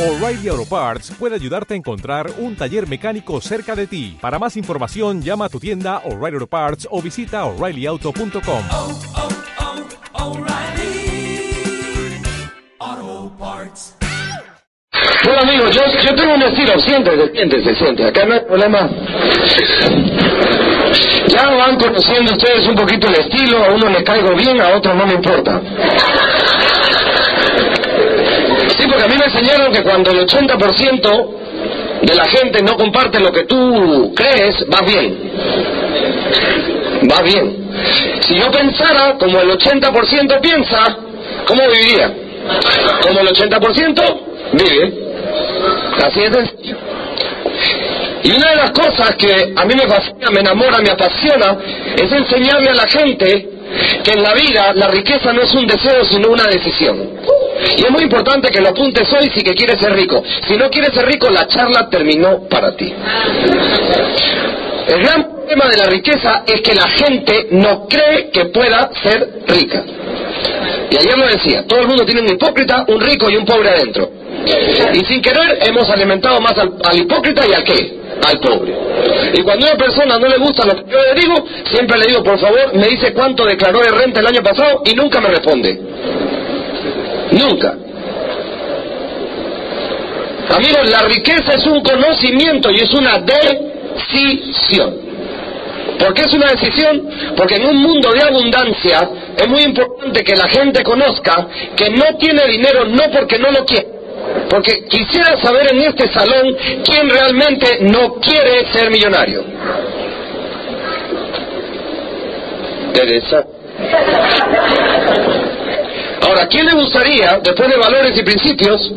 O'Reilly Auto Parts puede ayudarte a encontrar un taller mecánico cerca de ti. Para más información, llama a tu tienda O'Reilly Auto Parts o visita oreillyauto.com. oh, oh, O'Reilly Auto Parts. Bueno amigos, yo, yo tengo un estilo, siéntese, siéntese, siéntese, acá no hay problema. Ya van conociendo ustedes un poquito el estilo, a uno le caigo bien, a otro no me importa. Porque a mí me enseñaron que cuando el 80% de la gente no comparte lo que tú crees, va bien. Va bien. Si yo pensara como el 80% piensa, ¿cómo viviría? Como el 80% vive. Así es sencillo. Y una de las cosas que a mí me fascina, me enamora, me apasiona, es enseñarle a la gente que en la vida la riqueza no es un deseo, sino una decisión. Y es muy importante que lo apuntes hoy si que quieres ser rico. Si no quieres ser rico, la charla terminó para ti. El gran problema de la riqueza es que la gente no cree que pueda ser rica. Y ayer lo decía, todo el mundo tiene un hipócrita, un rico y un pobre adentro. Y sin querer hemos alimentado más al, hipócrita y al qué? Al pobre. Y cuando a una persona no le gusta lo que yo le digo, siempre le digo, por favor, me dice cuánto declaró de renta el año pasado y nunca me responde. Nunca. Amigos, la riqueza es un conocimiento y es una decisión. ¿Por qué es una decisión? Porque en un mundo de abundancia es muy importante que la gente conozca que no tiene dinero no porque no lo quiere. Porque quisiera saber en este salón quién realmente no quiere ser millonario. Teresa. Ahora, ¿quién le gustaría, después de valores y principios,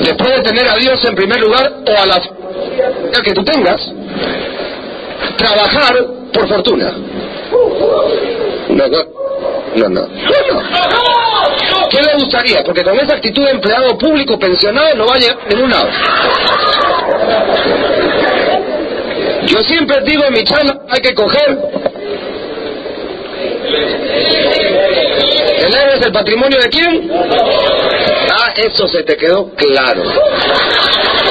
después de tener a Dios en primer lugar o a la que tú tengas, trabajar por fortuna? No, no, no, no. no. ¿Qué le gustaría? Porque con esa actitud de empleado público pensionado no va a ningún lado. Yo siempre digo en mi charla, hay que coger ¿El ego es el patrimonio de quién? Ah, eso se te quedó claro.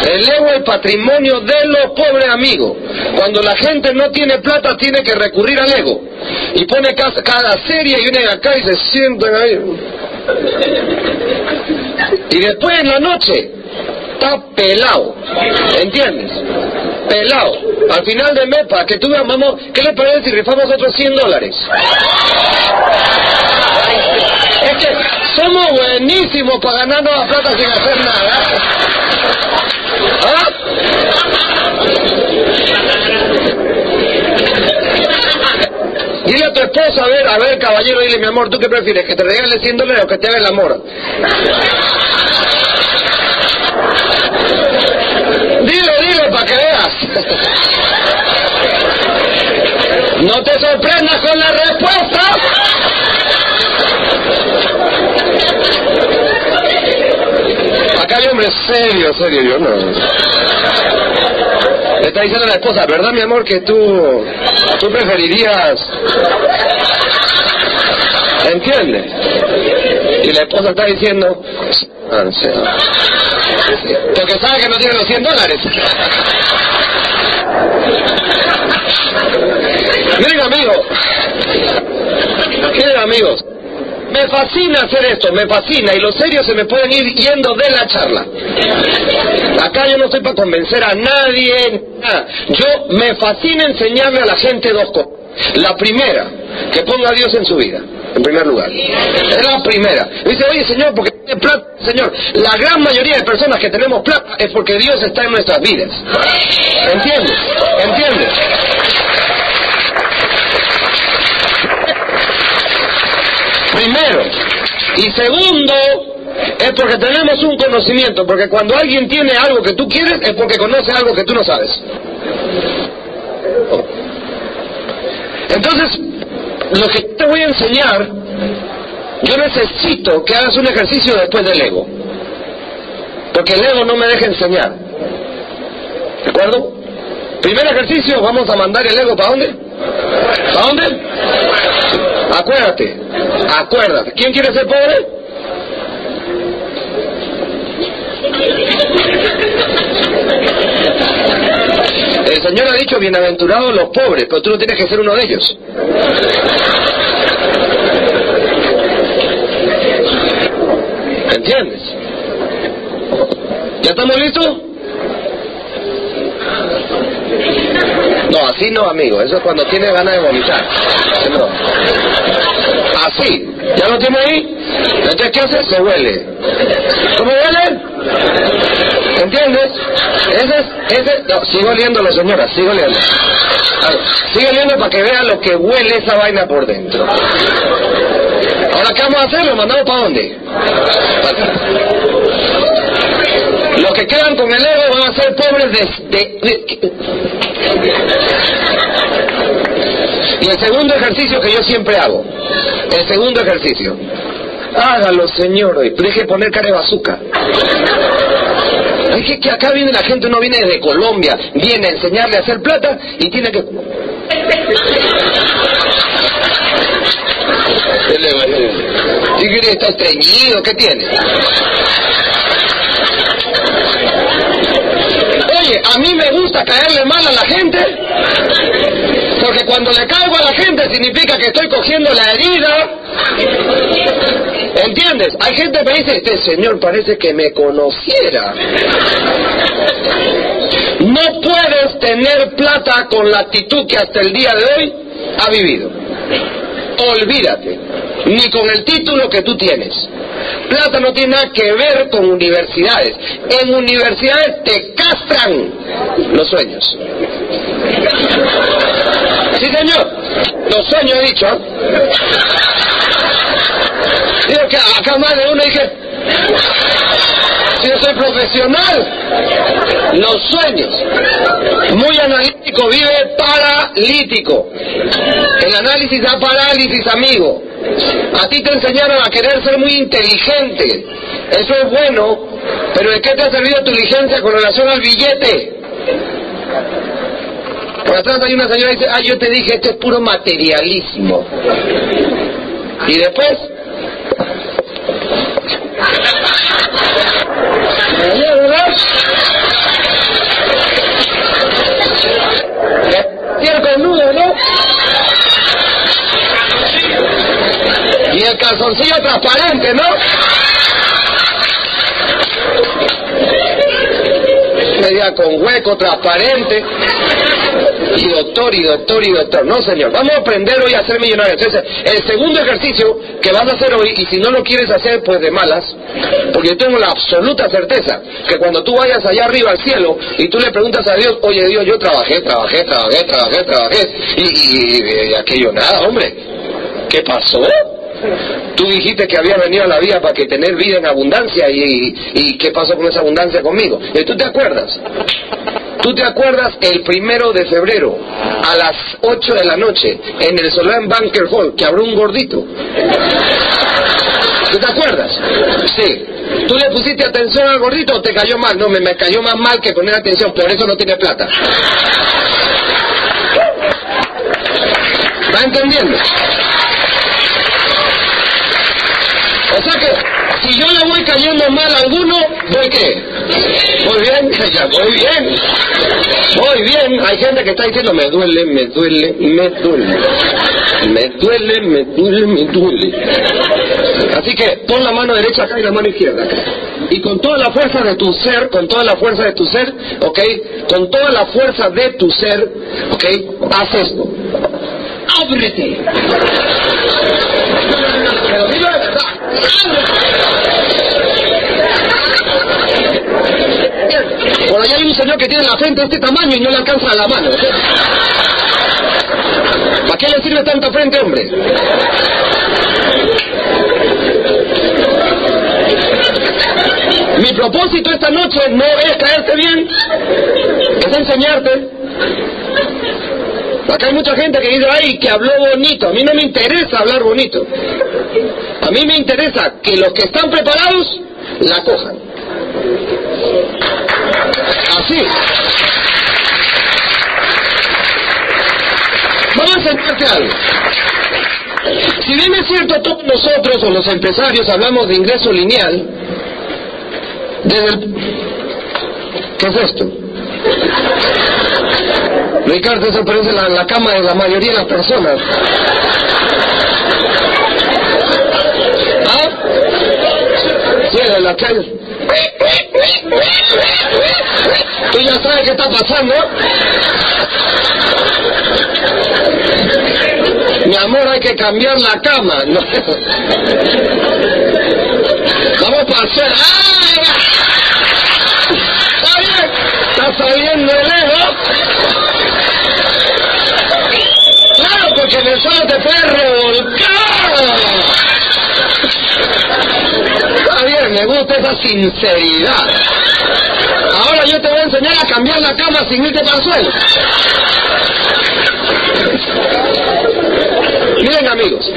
El ego es el patrimonio de los pobres amigos. Cuando la gente no tiene plata, tiene que recurrir al ego. Y pone cada, serie y vienen acá y se sientan ahí. Y después en la noche, está pelado. ¿Entiendes? Pelado. Al final de mes, para que tú veas, mamá, ¿qué le parece si rifamos otros 100 dólares? Es que somos buenísimos para ganarnos la plata sin hacer nada. ¿Ah? Dile a tu esposa, a ver, a ver, caballero, dile, mi amor, ¿tú qué prefieres? ¿Que te regale 100 dólares o que te haga el amor? Dile, dile, para que veas. No te sorprendas con la respuesta. Acá hay hombres serio, serio, yo no. Le está diciendo a la esposa, ¿verdad, mi amor, que tú, tú preferirías... ¿Entiendes? Y la esposa está diciendo... Porque sabe que no tiene los 100 dólares. Miren, amigos. Miren, amigos. Me fascina hacer esto, me fascina, y los serios se me pueden ir yendo de la charla. Acá yo no estoy para convencer a nadie, nada. Yo me fascina enseñarle a la gente dos cosas. La primera, que ponga a Dios en su vida, en primer lugar. Es la primera. Dice, oye Señor, porque tiene plata, Señor. La gran mayoría de personas que tenemos plata es porque Dios está en nuestras vidas. ¿Entiendes? ¿Entiendes? Primero. Y segundo, es porque tenemos un conocimiento, porque cuando alguien tiene algo que tú quieres, es porque conoce algo que tú no sabes. Entonces, lo que te voy a enseñar, yo necesito que hagas un ejercicio después del ego. Porque el ego no me deja enseñar. ¿De acuerdo? Primer ejercicio, vamos a mandar el ego para dónde? ¿A dónde? Acuérdate, acuérdate. ¿Quién quiere ser pobre? El Señor ha dicho, bienaventurados los pobres, pero tú no tienes que ser uno de ellos. ¿Entiendes? ¿Ya estamos listos? No, así no, amigo. Eso es cuando tiene ganas de vomitar. No. Así. ¿Ya lo tiene ahí? Entonces, ¿qué hace? Se huele. ¿Cómo huele? ¿Entiendes? Ese es, ese, no, sigo oliéndolo, señora, sigo oliendo. Sigue oliendo para que vea lo que huele esa vaina por dentro. Ahora, ¿qué vamos a hacer? ¿Lo mandamos para dónde? Los que quedan con el ego van a ser pobres de... de- de- Y el segundo ejercicio que yo siempre hago, el segundo ejercicio, hágalo señor, hoy, que poner cara de bazooka. Es que, que acá viene la gente, uno viene desde Colombia, viene a enseñarle a hacer plata y tiene que... ¿Y qué está estreñido? ¿Qué tiene? Oye, a mí me gusta caerle mal a la gente, porque cuando le caigo a la gente significa que estoy cogiendo la herida. ¿Entiendes? Hay gente que me dice, este señor parece que me conociera. No puedes tener plata con la actitud que hasta el día de hoy ha vivido. Olvídate, ni con el título que tú tienes. Plata no tiene nada que ver con universidades. En universidades te castran los sueños. Sí, señor. Los sueños he dicho. Digo que acá más de uno dije, si yo soy profesional, los sueños. Muy analítico, vive paralítico. El análisis da parálisis, amigo. A ti te enseñaron a querer ser muy inteligente. Eso es bueno, pero ¿de qué te ha servido tu inteligencia con relación al billete? Por atrás hay una señora que dice, ah, yo te dije, este es puro materialismo. Y después... ¿no? Y el calzoncillo transparente, ¿no? Media con hueco, transparente. Y doctor, y doctor, y doctor. No, señor. Vamos a aprender hoy a ser millonarios. Entonces, el segundo ejercicio que vas a hacer hoy, y si no lo quieres hacer, pues de malas, porque yo tengo la absoluta certeza que cuando tú vayas allá arriba al cielo y tú le preguntas a Dios, oye Dios, yo trabajé, trabajé, trabajé, trabajé, trabajé, y, y- y aquello nada, hombre. ¿Qué pasó? Tú dijiste que había venido a la vida para que tener vida en abundancia y, y ¿qué pasó con esa abundancia conmigo? ¿Y tú te acuerdas? ¿Tú te acuerdas el primero de febrero a las 8 de la noche en el Solán Banker Hall que abrió un gordito? ¿Tú te acuerdas? Sí. ¿Tú le pusiste atención al gordito o te cayó mal? No, me, me cayó más mal que poner atención, por eso no tiene plata. ¿Va entendiendo? O sea que, si yo le voy cayendo mal a alguno, ¿voy qué? Muy bien, ya voy bien. Muy bien. Hay gente que está diciendo, me duele, me duele, me duele. Me duele, me duele, me duele. Así que pon la mano derecha acá y la mano izquierda. Y con toda la fuerza de tu ser, con toda la fuerza de tu ser, ¿ok? Con toda la fuerza de tu ser, ¿ok? Haz esto. ¡Ábrete! Pero dilo de verdad. Por allá hay un señor que tiene la frente de este tamaño y no le alcanza la mano. ¿Para qué le sirve tanta frente, hombre? Mi propósito esta noche no es caerte bien, es enseñarte. Acá hay mucha gente que dice, ay, que habló bonito. A mí no me interesa hablar bonito. A mí me interesa que los que están preparados la cojan. Así. Vamos a enseñarte. Si bien es cierto, todos nosotros o los empresarios hablamos de ingreso lineal, desde. ¿Qué es esto? Ricardo, eso parece la, cama de la mayoría de las personas. ¿Ah? Sí, la calle. Tú ya sabes qué está pasando. Mi amor, hay que cambiar la cama. No. Vamos a hacer. ¡Ay! Está bien. Está saliendo dedo. Claro, porque en el suelo te puede revolcar. Está bien, me gusta esa sinceridad. Ahora yo te voy a enseñar a cambiar la cama sin irte para el suelo. Miren amigos,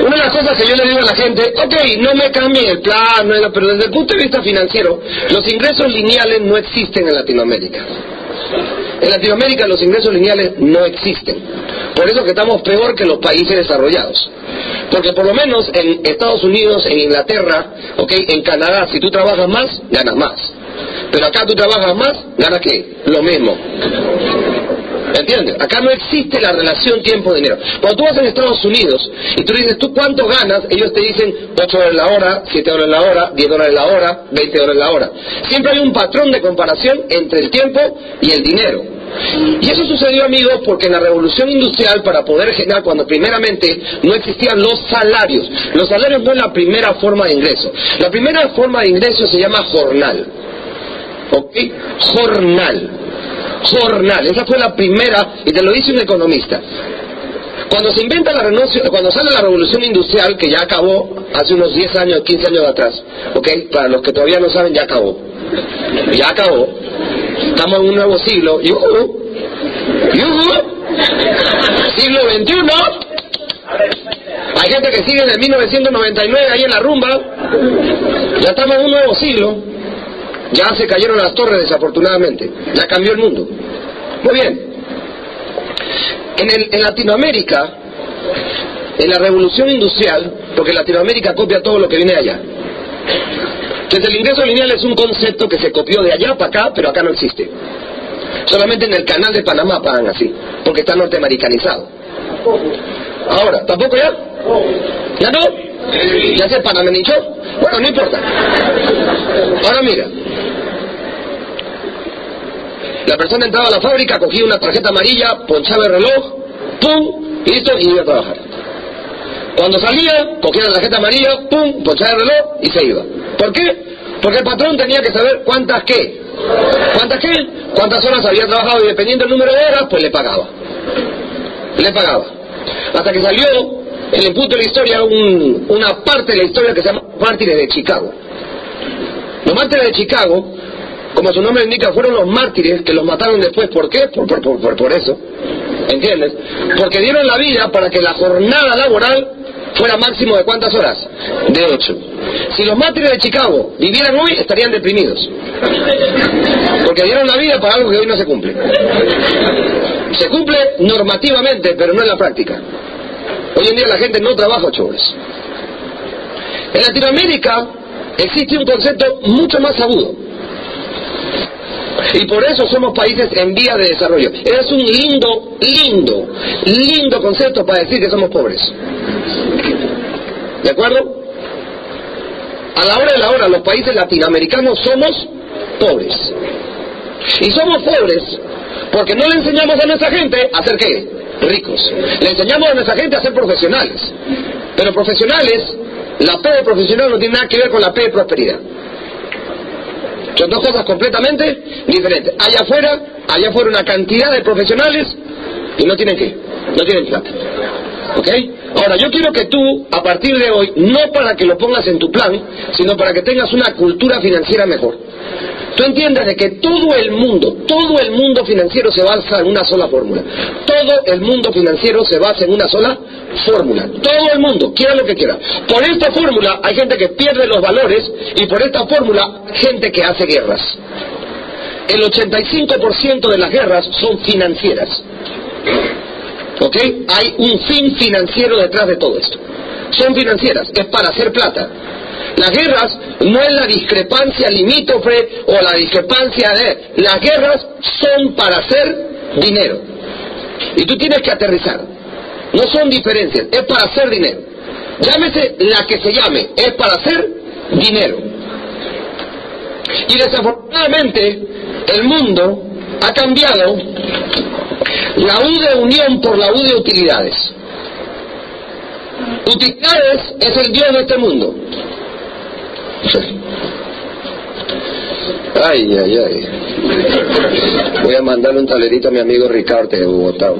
una de las cosas que yo le digo a la gente, ok, no me cambien el plan, pero desde el punto de vista financiero, los ingresos lineales no existen en Latinoamérica. En Latinoamérica los ingresos lineales no existen. Por eso que estamos peor que los países desarrollados. Porque por lo menos en Estados Unidos, en Inglaterra, ok, en Canadá, si tú trabajas más, ganas más. Pero acá tú trabajas más, ganas qué? Lo mismo. ¿Entiendes? Acá no existe la relación tiempo-dinero. Cuando tú vas en Estados Unidos y tú dices, ¿tú cuánto ganas? Ellos te dicen 8 dólares la hora, 7 dólares la hora, 10 dólares la hora, 20 dólares la hora. Siempre hay un patrón de comparación entre el tiempo y el dinero. Y eso sucedió, amigos, porque en la revolución industrial, para poder generar, cuando primeramente no existían los salarios, los salarios no es la primera forma de ingreso. La primera forma de ingreso se llama jornal. ¿Ok? Jornal. Jornal. Esa fue la primera, y te lo dice un economista. Cuando se inventa la renuncia, cuando sale la revolución industrial, que ya acabó hace unos 10 años, 15 años atrás, ¿ok? Para los que todavía no saben, ya acabó. Ya acabó. Estamos en un nuevo siglo. ¡Yuhu! ¡Yuhu! Siglo XXI. Hay gente que sigue desde 1999 ahí en la rumba. Ya estamos en un nuevo siglo. Ya se cayeron las torres desafortunadamente. Ya cambió el mundo. Muy bien. En, en Latinoamérica, en la revolución industrial, porque Latinoamérica copia todo lo que viene allá. Entonces el ingreso lineal es un concepto que se copió de allá para acá, pero acá no existe. Solamente en el canal de Panamá pagan así, porque está norteamericanizado. Ahora, ¿tampoco ya? ¿Ya no? ¿Ya se panameñizó? Bueno, no importa. Ahora mira. La persona entraba a la fábrica, cogía una tarjeta amarilla, ponchaba el reloj, pum, y listo, y iba a trabajar. Cuando salía, cogía la tarjeta amarilla, pum, ponchaba el reloj y se iba. ¿Por qué? Porque el patrón tenía que saber cuántas qué. ¿Cuántas qué? Cuántas horas había trabajado y dependiendo del número de horas, pues le pagaba. Le pagaba. Hasta que salió en el punto de la historia un- una parte de la historia que se llama Mártires de Chicago. Los mártires de Chicago, como su nombre indica, fueron los mártires que los mataron después. ¿Por qué? Por, por, por- por eso. ¿Entiendes? Porque dieron la vida para que la jornada laboral fuera máximo de cuántas horas? De ocho. Si los mártires de Chicago vivieran hoy, estarían deprimidos. Porque dieron la vida para algo que hoy no se cumple. Se cumple normativamente, pero no en la práctica. Hoy en día la gente no trabaja ocho horas. En Latinoamérica existe un concepto mucho más agudo. Y por eso somos países en vía de desarrollo. Es un lindo, lindo, lindo concepto para decir que somos pobres. ¿De acuerdo? A la hora de la hora, los países latinoamericanos somos pobres. Y somos pobres porque no le enseñamos a nuestra gente a ser qué? Ricos. Le enseñamos a nuestra gente a ser profesionales. Pero profesionales, la P de profesional no tiene nada que ver con la P de prosperidad. Son dos cosas completamente diferentes. Allá afuera, allá afuera una cantidad de profesionales y no tienen qué, no tienen plata. ¿Ok? Ahora, yo quiero que tú, a partir de hoy, no para que lo pongas en tu plan, sino para que tengas una cultura financiera mejor. Tú entiendes de que todo el mundo, todo el mundo financiero se basa en una sola fórmula. Todo el mundo financiero se basa en una sola fórmula. Todo el mundo, quiera lo que quiera. Por esta fórmula hay gente que pierde los valores y por esta fórmula gente que hace guerras. El 85% de las guerras son financieras. ¿Ok? Hay un fin financiero detrás de todo esto. Son financieras, es para hacer plata. Las guerras no es la discrepancia limítrofe o la discrepancia de... Las guerras son para hacer dinero. Y tú tienes que aterrizar. No son diferencias, es para hacer dinero. Llámese la que se llame, es para hacer dinero. Y desafortunadamente el mundo ha cambiado la U de unión por la U de utilidades. Utilidades es el Dios de este mundo. Ay, ay, ay. Voy a mandarle un talerito a mi amigo Ricardo de Bogotá.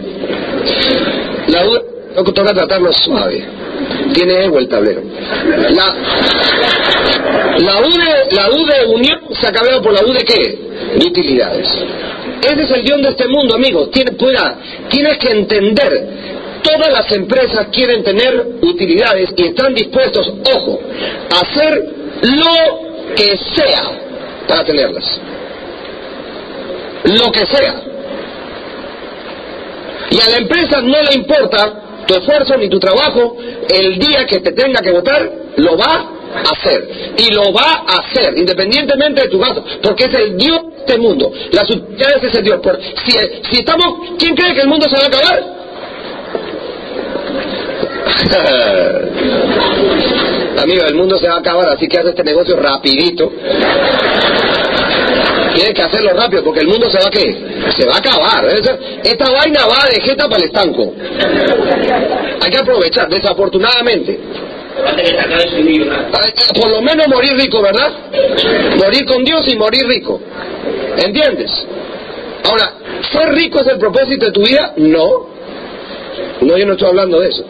La U, toca tratarlo suave. Tiene ego el tablero. La, U de, la de unión se ha por la U de qué? De utilidades. Ese es el guion de este mundo, amigo. Tiene, pueda, tienes que entender. Todas las empresas quieren tener utilidades y están dispuestos, ojo, a hacer lo que sea para tenerlas. Lo que sea. Y a la empresa no le importa tu esfuerzo ni tu trabajo, el día que te tenga que votar, lo va a hacer. Y lo va a hacer, independientemente de tu gasto, porque es el Dios de este mundo. Las utilidades es el Dios. Si, si estamos, ¿quién cree que el mundo se va a acabar? Amigo, el mundo se va a acabar, así que haz este negocio rapidito. Tienes que hacerlo rápido porque el mundo se va a qué? Se va a acabar. Esta vaina va de jeta para el estanco. Hay que aprovechar, desafortunadamente. Por lo menos morir rico, ¿verdad? Morir con Dios y morir rico. ¿Entiendes? Ahora, ¿ser rico es el propósito de tu vida? No. No, yo no estoy hablando de eso.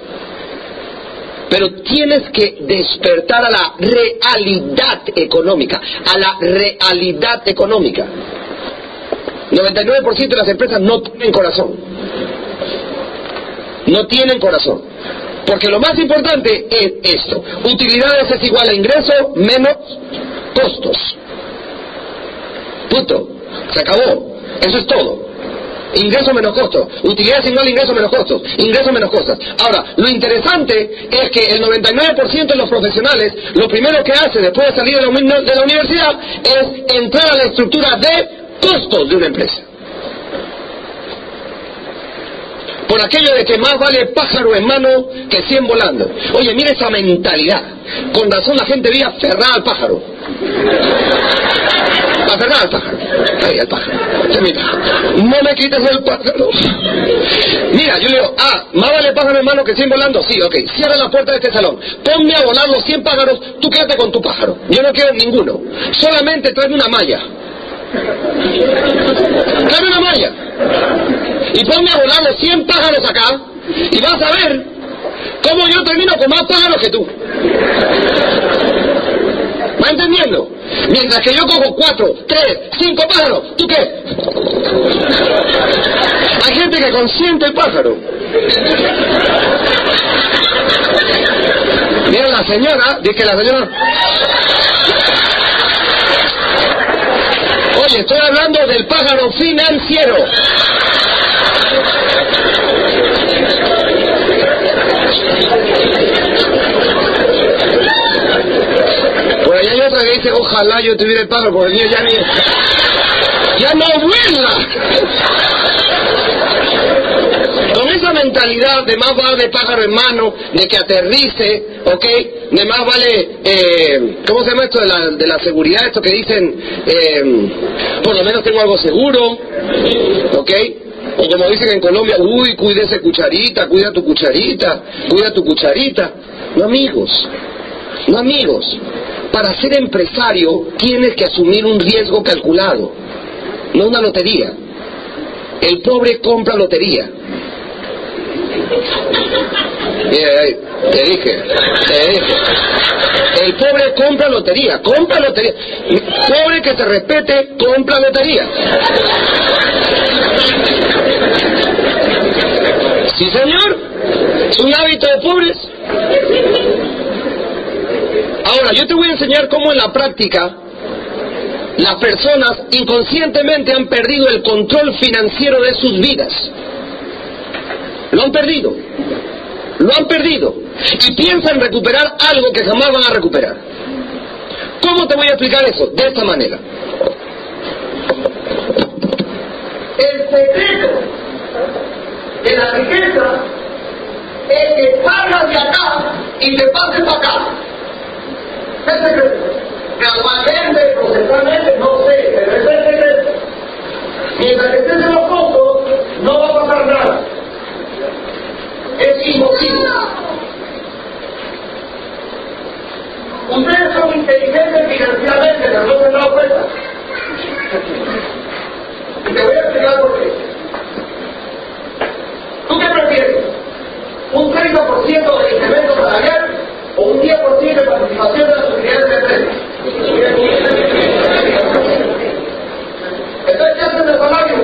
Pero tienes que despertar a la realidad económica, a la realidad económica. 99% de las empresas no tienen corazón. No tienen corazón. Porque lo más importante es esto. Utilidades es igual a ingreso menos costos. Punto. Se acabó. Eso es todo. Ingreso menos costos. Utilidades igual a ingreso menos costos. Ingreso menos costos. Ahora, lo interesante es que el 99% de los profesionales lo primero que hace después de salir de la, universidad es entrar a la estructura de costos de una empresa. por aquello de que más vale pájaro en mano que cien volando. Oye, mira esa mentalidad. Con razón la gente vive aferrada al pájaro. Aferrada al pájaro. Ay, al pájaro. No me quites el pájaro. Mira, yo le digo, ah, más vale pájaro en mano que cien volando. Sí, ok. Cierra la puerta de este salón. Ponme a volar los cien pájaros. Tú quédate con tu pájaro. Yo no quiero ninguno. Solamente tráeme una malla. Tráeme una malla y ponme a volar los 100 pájaros acá y vas a ver cómo yo termino con más pájaros que tú. ¿Va entendiendo? Mientras que yo cojo 4, 3, 5 pájaros, ¿tú qué? Hay gente que consiente el pájaro. Mira la señora, dice que la señora... Oye, estoy hablando del pájaro financiero. Por allá hay otra que dice, ojalá yo tuviera el pájaro, porque el mío ya ni... ¡Ya no vuela! Con esa mentalidad de más vale pájaro en mano, de que aterrice, ¿ok? De más vale, eh, ¿cómo se llama esto de la, de la seguridad? Esto que dicen, eh, por lo menos tengo algo seguro, ¿ok? O como dicen en Colombia, uy, cuídese cucharita, cuida tu cucharita, cuida tu cucharita. No amigos, no amigos. Para ser empresario tienes que asumir un riesgo calculado, no una lotería. El pobre compra lotería. te dije, te dije. El pobre compra lotería, compra lotería. Pobre que se respete, compra lotería. Sí, señor. Es un hábito de pobres. Ahora, yo te voy a enseñar cómo en la práctica las personas inconscientemente han perdido el control financiero de sus vidas. Lo han perdido. Lo han perdido. Y piensan recuperar algo que jamás van a recuperar. ¿Cómo te voy a explicar eso? De esta manera. El secreto de la riqueza es que salgas de acá y te pases para acá. El secreto. Gradualmente, procesalmente, no sé, pero ese es el secreto. Mientras que estés en los fondos, no va a pasar nada. Es imposible. Ustedes son inteligentes financieramente, pero no se han dado cuenta. Y te voy a explicar por qué. ¿Tú qué prefieres? ¿Un 30% de incremento salarial o un 10% de las utilidades de empresa? Entonces, ¿qué hacen el salario?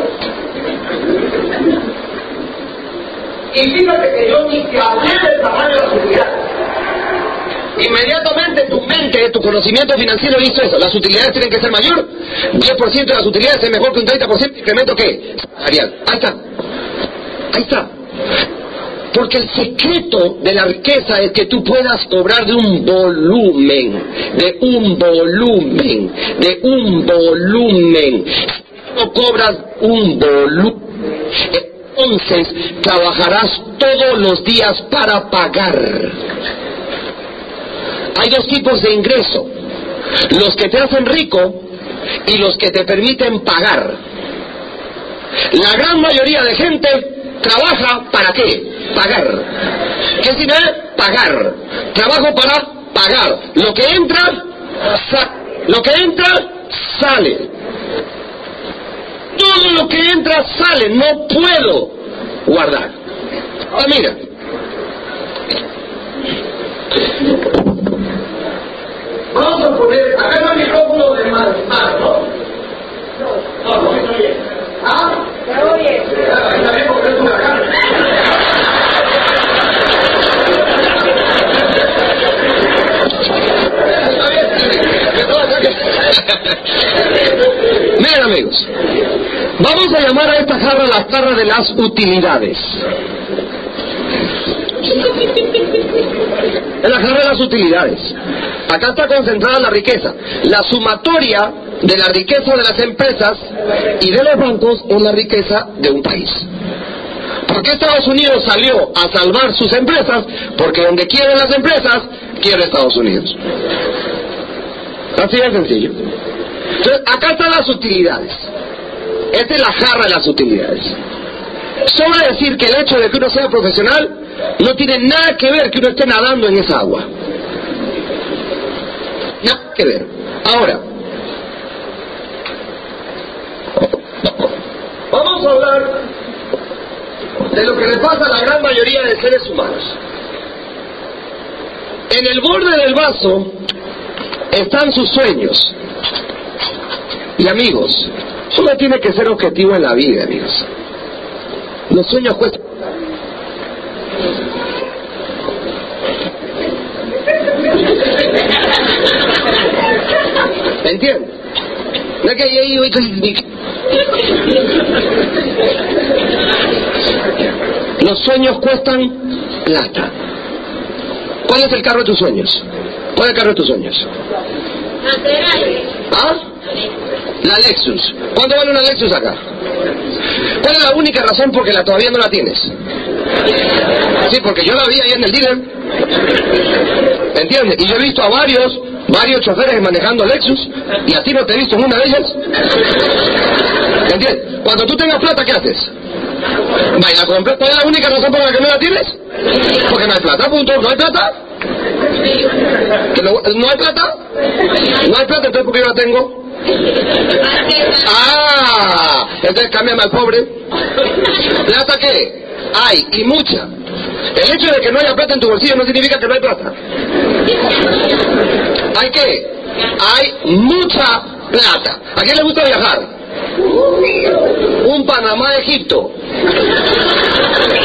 Y fíjate que yo ni te hablé del tamaño de las utilidades. Inmediatamente tu mente, tu conocimiento financiero hizo eso. Las utilidades tienen que ser mayor. 10% de las utilidades es mejor que un 30% de incremento que salarial. Ahí está. Ahí está. Porque el secreto de la riqueza es que tú puedas cobrar de un volumen, de un volumen, de un volumen. Si no cobras un volumen, entonces trabajarás todos los días para pagar. Hay dos tipos de ingreso. Los que te hacen rico y los que te permiten pagar. La gran mayoría de gente trabaja para qué? Pagar. ¿Qué significa? Pagar. Trabajo para pagar. Lo que entra, lo que entra, sale. Todo lo que entra, sale. No puedo guardar. Ah, mira. Vamos a poner, acá no hay micrófono de más, más, ¿no? No, no, no oye. ¿Ah? ¿Me oye? Está bien porque es una cara. Está bien. Miren amigos, vamos a llamar a esta jarra la jarra de las utilidades. Es la jarra de las utilidades. Acá está concentrada la riqueza. La sumatoria de la riqueza de las empresas y de los bancos es la riqueza de un país. ¿Por qué Estados Unidos salió a salvar sus empresas? Porque donde quieren las empresas, quiere Estados Unidos. Así de sencillo. Entonces, acá están las utilidades. Esta es la jarra de las utilidades. Sobra decir que el hecho de que uno sea profesional no tiene nada que ver que uno esté nadando en esa agua. Nada que ver. Ahora, vamos a hablar de lo que le pasa a la gran mayoría de seres humanos. En el borde del vaso están sus sueños. Y amigos, uno tiene que ser objetivo en la vida, amigos. Los sueños cuestan. ¿Me entiendes? No es que yo Los sueños cuestan plata. ¿Cuál es el carro de tus sueños? ¿Cuál es el carro de tus sueños? ¿Ah? La Lexus. ¿Cuánto vale una Lexus acá? ¿Cuál es la única razón por que la todavía no la tienes? Sí, porque yo la vi ahí en el dealer. ¿Me entiendes? Y yo he visto a varios, varios choferes manejando Lexus y a ti no te he visto en una de ellas. ¿Me entiendes? Cuando tú tengas plata, ¿qué haces? Baila con plata. ¿Cuál es la única razón por la que no la tienes? Porque no hay plata, punto. ¿No hay plata? ¿Que no, ¿No hay plata? No hay plata, entonces ¿por qué yo la tengo? Ah, entonces cámbiame al pobre. ¿Plata qué? Hay, y mucha. El hecho de que no haya plata en tu bolsillo no significa que no hay plata. ¿Hay qué? Hay mucha plata. ¿A quién le gusta viajar? Un Panamá Egipto.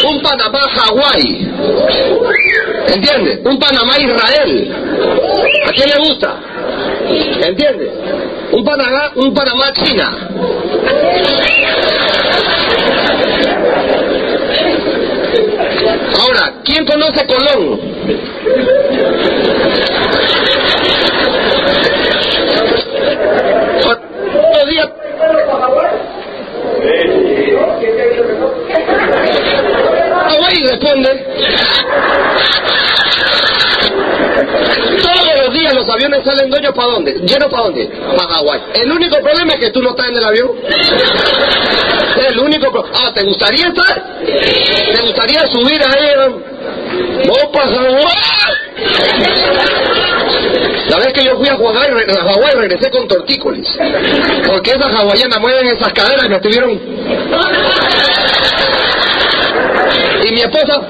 Un Panamá Hawái. ¿Entiendes? Un Panamá Israel. ¿A quién le gusta? ¿Entiendes? un Panamá, un Panamá China. Ahora, ¿quién conoce a Colón? Otro responde lleno para dónde? ¿Lleno para dónde? Para Hawái. El único problema es que tú no estás en el avión. El único pro- Ah, ¿te gustaría estar? ¿Te gustaría subir ahí? Vos para Hawái. La vez que yo fui a Hawái, a Hawái regresé con tortícolis. Porque esas hawaianas mueven esas caderas y me estuvieron... Y mi esposa...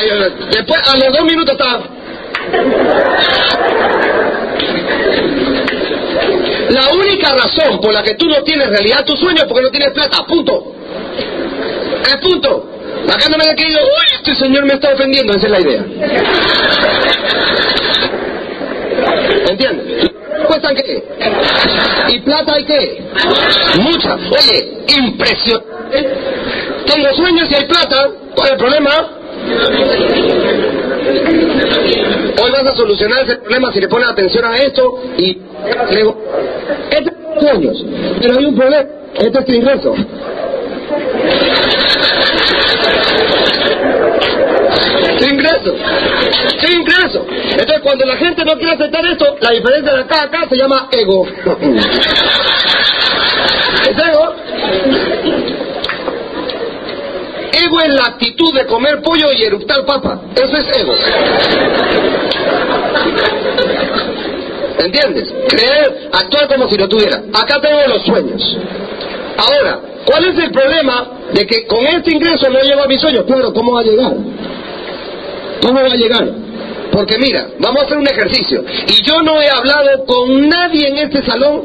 eh, Después, a los dos minutos estaba... La única razón por la que tú no tienes realidad tu sueño es porque no tienes plata, punto. Es punto. Acá no me he querido, uy, este señor me está ofendiendo, esa es la idea. ¿Entiendes? ¿Cuestan qué? ¿Y plata hay qué? Mucha. Oye, impresionante. Tengo sueños y hay plata. ¿Cuál es el problema? Hoy vas a solucionar ese problema si le pones atención a esto y este es sueños, pero hay un problema, este es tu ingreso. Sin ingreso, sin ingreso. Entonces cuando la gente no quiere aceptar esto, la diferencia de acá a acá se llama ego. ¿Es ego? Es la actitud de comer pollo y eructar papa. Eso es ego. ¿Entiendes? Creer, actuar como si lo tuviera. Acá tengo los sueños. Ahora, ¿cuál es el problema de que con este ingreso no llevo a mis sueños? Claro, ¿cómo va a llegar? ¿Cómo va a llegar? Porque mira, vamos a hacer un ejercicio. Y yo no he hablado con nadie en este salón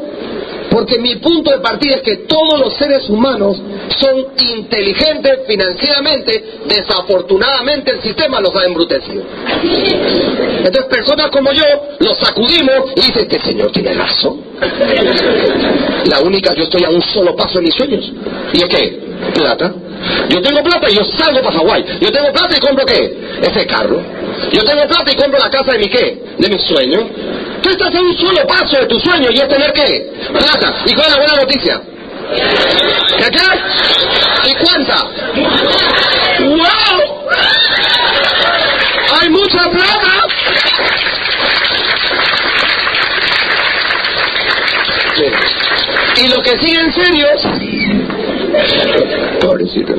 porque mi punto de partida es que todos los seres humanos son inteligentes financieramente. Desafortunadamente el sistema los ha embrutecido. Entonces personas como yo los sacudimos y dicen, este señor tiene razón. La única, yo estoy a un solo paso en mis sueños. ¿Y es qué? Plata. Yo tengo plata y yo salgo para Hawái. Yo tengo plata y compro qué? Ese carro. Yo tengo plata y compro la casa de mi qué? De mis sueños. Tú estás a un solo paso de tu sueño y es tener qué? Plata. ¿Y cuál es la buena noticia? ¿Qué qué? ¿Y cuánta? ¡Wow! ¡Hay mucha plata! Y lo que siguen serios. Pobrecito.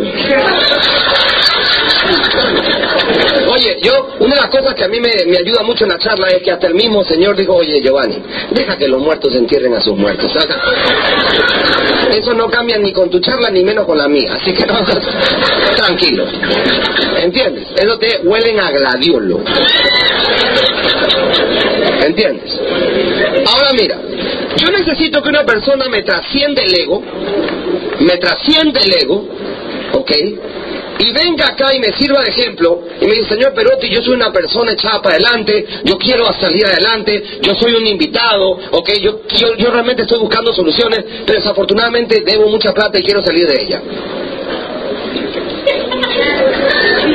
Oye, yo, una de las cosas que a mí me, me ayuda mucho en la charla es que hasta el mismo Señor dijo, oye Giovanni, deja que los muertos entierren a sus muertos. ¿sabes? Eso no cambia ni con tu charla ni menos con la mía, así que no, tranquilo. ¿Entiendes? Eso te huelen a gladiolo. ¿Entiendes? Ahora mira, yo necesito que una persona me trasciende el ego, me trasciende el ego, ¿ok? Y venga acá y me sirva de ejemplo y me dice, señor Perotti, yo soy una persona echada para adelante, yo quiero salir adelante, yo soy un invitado, ¿ok? Yo, yo, yo realmente estoy buscando soluciones, pero desafortunadamente debo mucha plata y quiero salir de ella.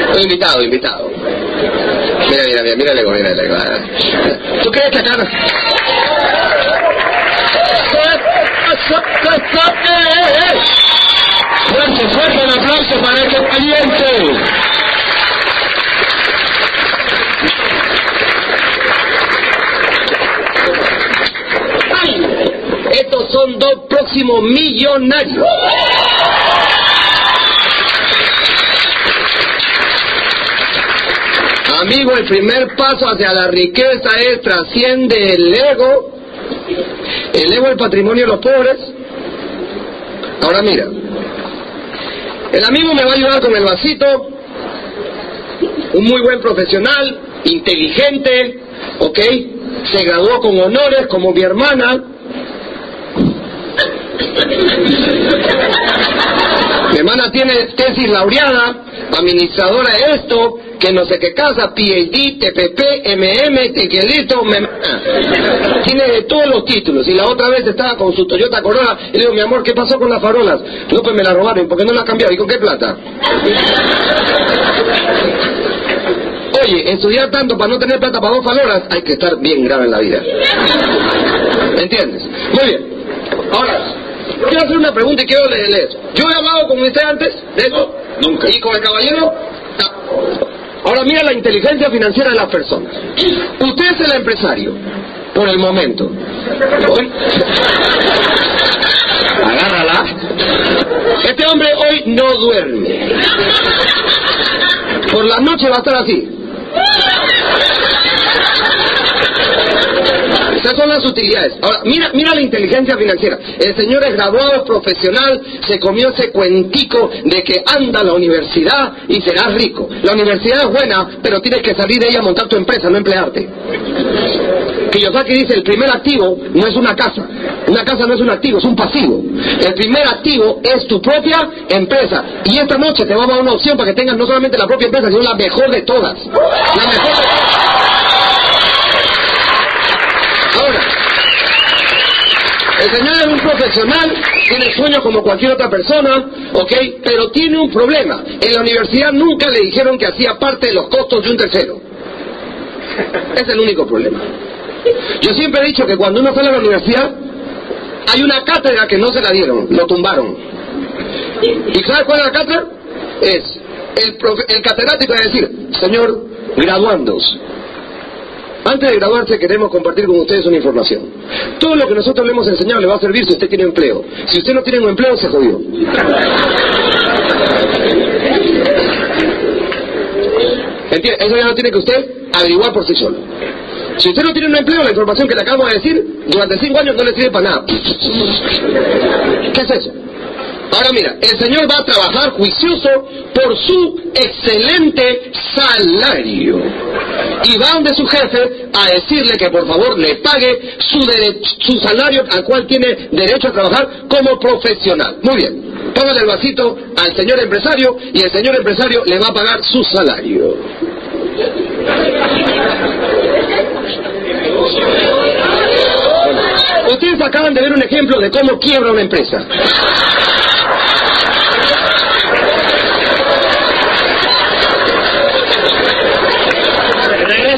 Estoy invitado, invitado. Mira, mira, mira, mira el ego, mira el ego. ¿Tú crees que acá no? Fuerte, fuerte el aplauso para este valiente. Estos son dos próximos millonarios. Amigo, el primer paso hacia la riqueza es trasciende el ego. El ego el patrimonio de los pobres. Ahora mira, el amigo me va a ayudar con el vasito, un muy buen profesional, inteligente, ¿ok? Se graduó con honores como mi hermana. Mi hermana tiene tesis laureada, administradora de esto, que no sé qué casa, PhD, TPP, MM, tequilito, me... tiene de todos los títulos. Y la otra vez estaba con su Toyota Corolla y le digo, mi amor, ¿qué pasó con las farolas? No, pues me la robaron, ¿por qué no la cambiado? ¿Y con qué plata? Oye, estudiar tanto para no tener plata para dos farolas, hay que estar bien grave en la vida. ¿Entiendes? Muy bien. Ahora, quiero hacer una pregunta y quiero leerle eso. Yo he hablado con usted antes de eso. Nunca. Y con el caballero. Ahora mira la inteligencia financiera de las personas. Usted es el empresario. por el momento. Hoy- Agárrala. Este hombre hoy no duerme. Por la noche va a estar así. Esas son las utilidades. Ahora, mira, mira la inteligencia financiera. El señor es graduado, profesional, se comió ese cuentico de que anda a la universidad y serás rico. La universidad es buena, pero tienes que salir de ella a montar tu empresa, no emplearte. Kiyosaki dice, el primer activo no es una casa. Una casa no es un activo, es un pasivo. El primer activo es tu propia empresa. Y esta noche te vamos a dar una opción para que tengas no solamente la propia empresa, sino la mejor de todas. La mejor de todas. Ahora, el señor es un profesional, tiene sueños como cualquier otra persona, ¿ok? Pero tiene un problema. En la universidad nunca le dijeron que hacía parte de los costos de un tercero. Es el único problema. Yo siempre he dicho que cuando uno sale a la universidad, hay una cátedra que no se la dieron, lo tumbaron. ¿Y sabes cuál es la cátedra? Es el, profe- el catedrático va a decir, señor, graduandos, antes de graduarse queremos compartir con ustedes una información. Todo lo que nosotros le hemos enseñado le va a servir si usted tiene empleo. Si usted no tiene un empleo, se jodió. ¿Entiende? Eso ya lo tiene que usted averiguar por sí solo. Si usted no tiene un empleo, la información que le acabo de decir, durante cinco años no le sirve para nada. ¿Qué es eso? Ahora mira, el señor va a trabajar juicioso por su excelente salario. Y va donde su jefe a decirle que por favor le pague su, su salario al cual tiene derecho a trabajar como profesional. Muy bien, póngale el vasito al señor empresario y el señor empresario le va a pagar su salario. Ustedes acaban de ver un ejemplo de cómo quiebra una empresa.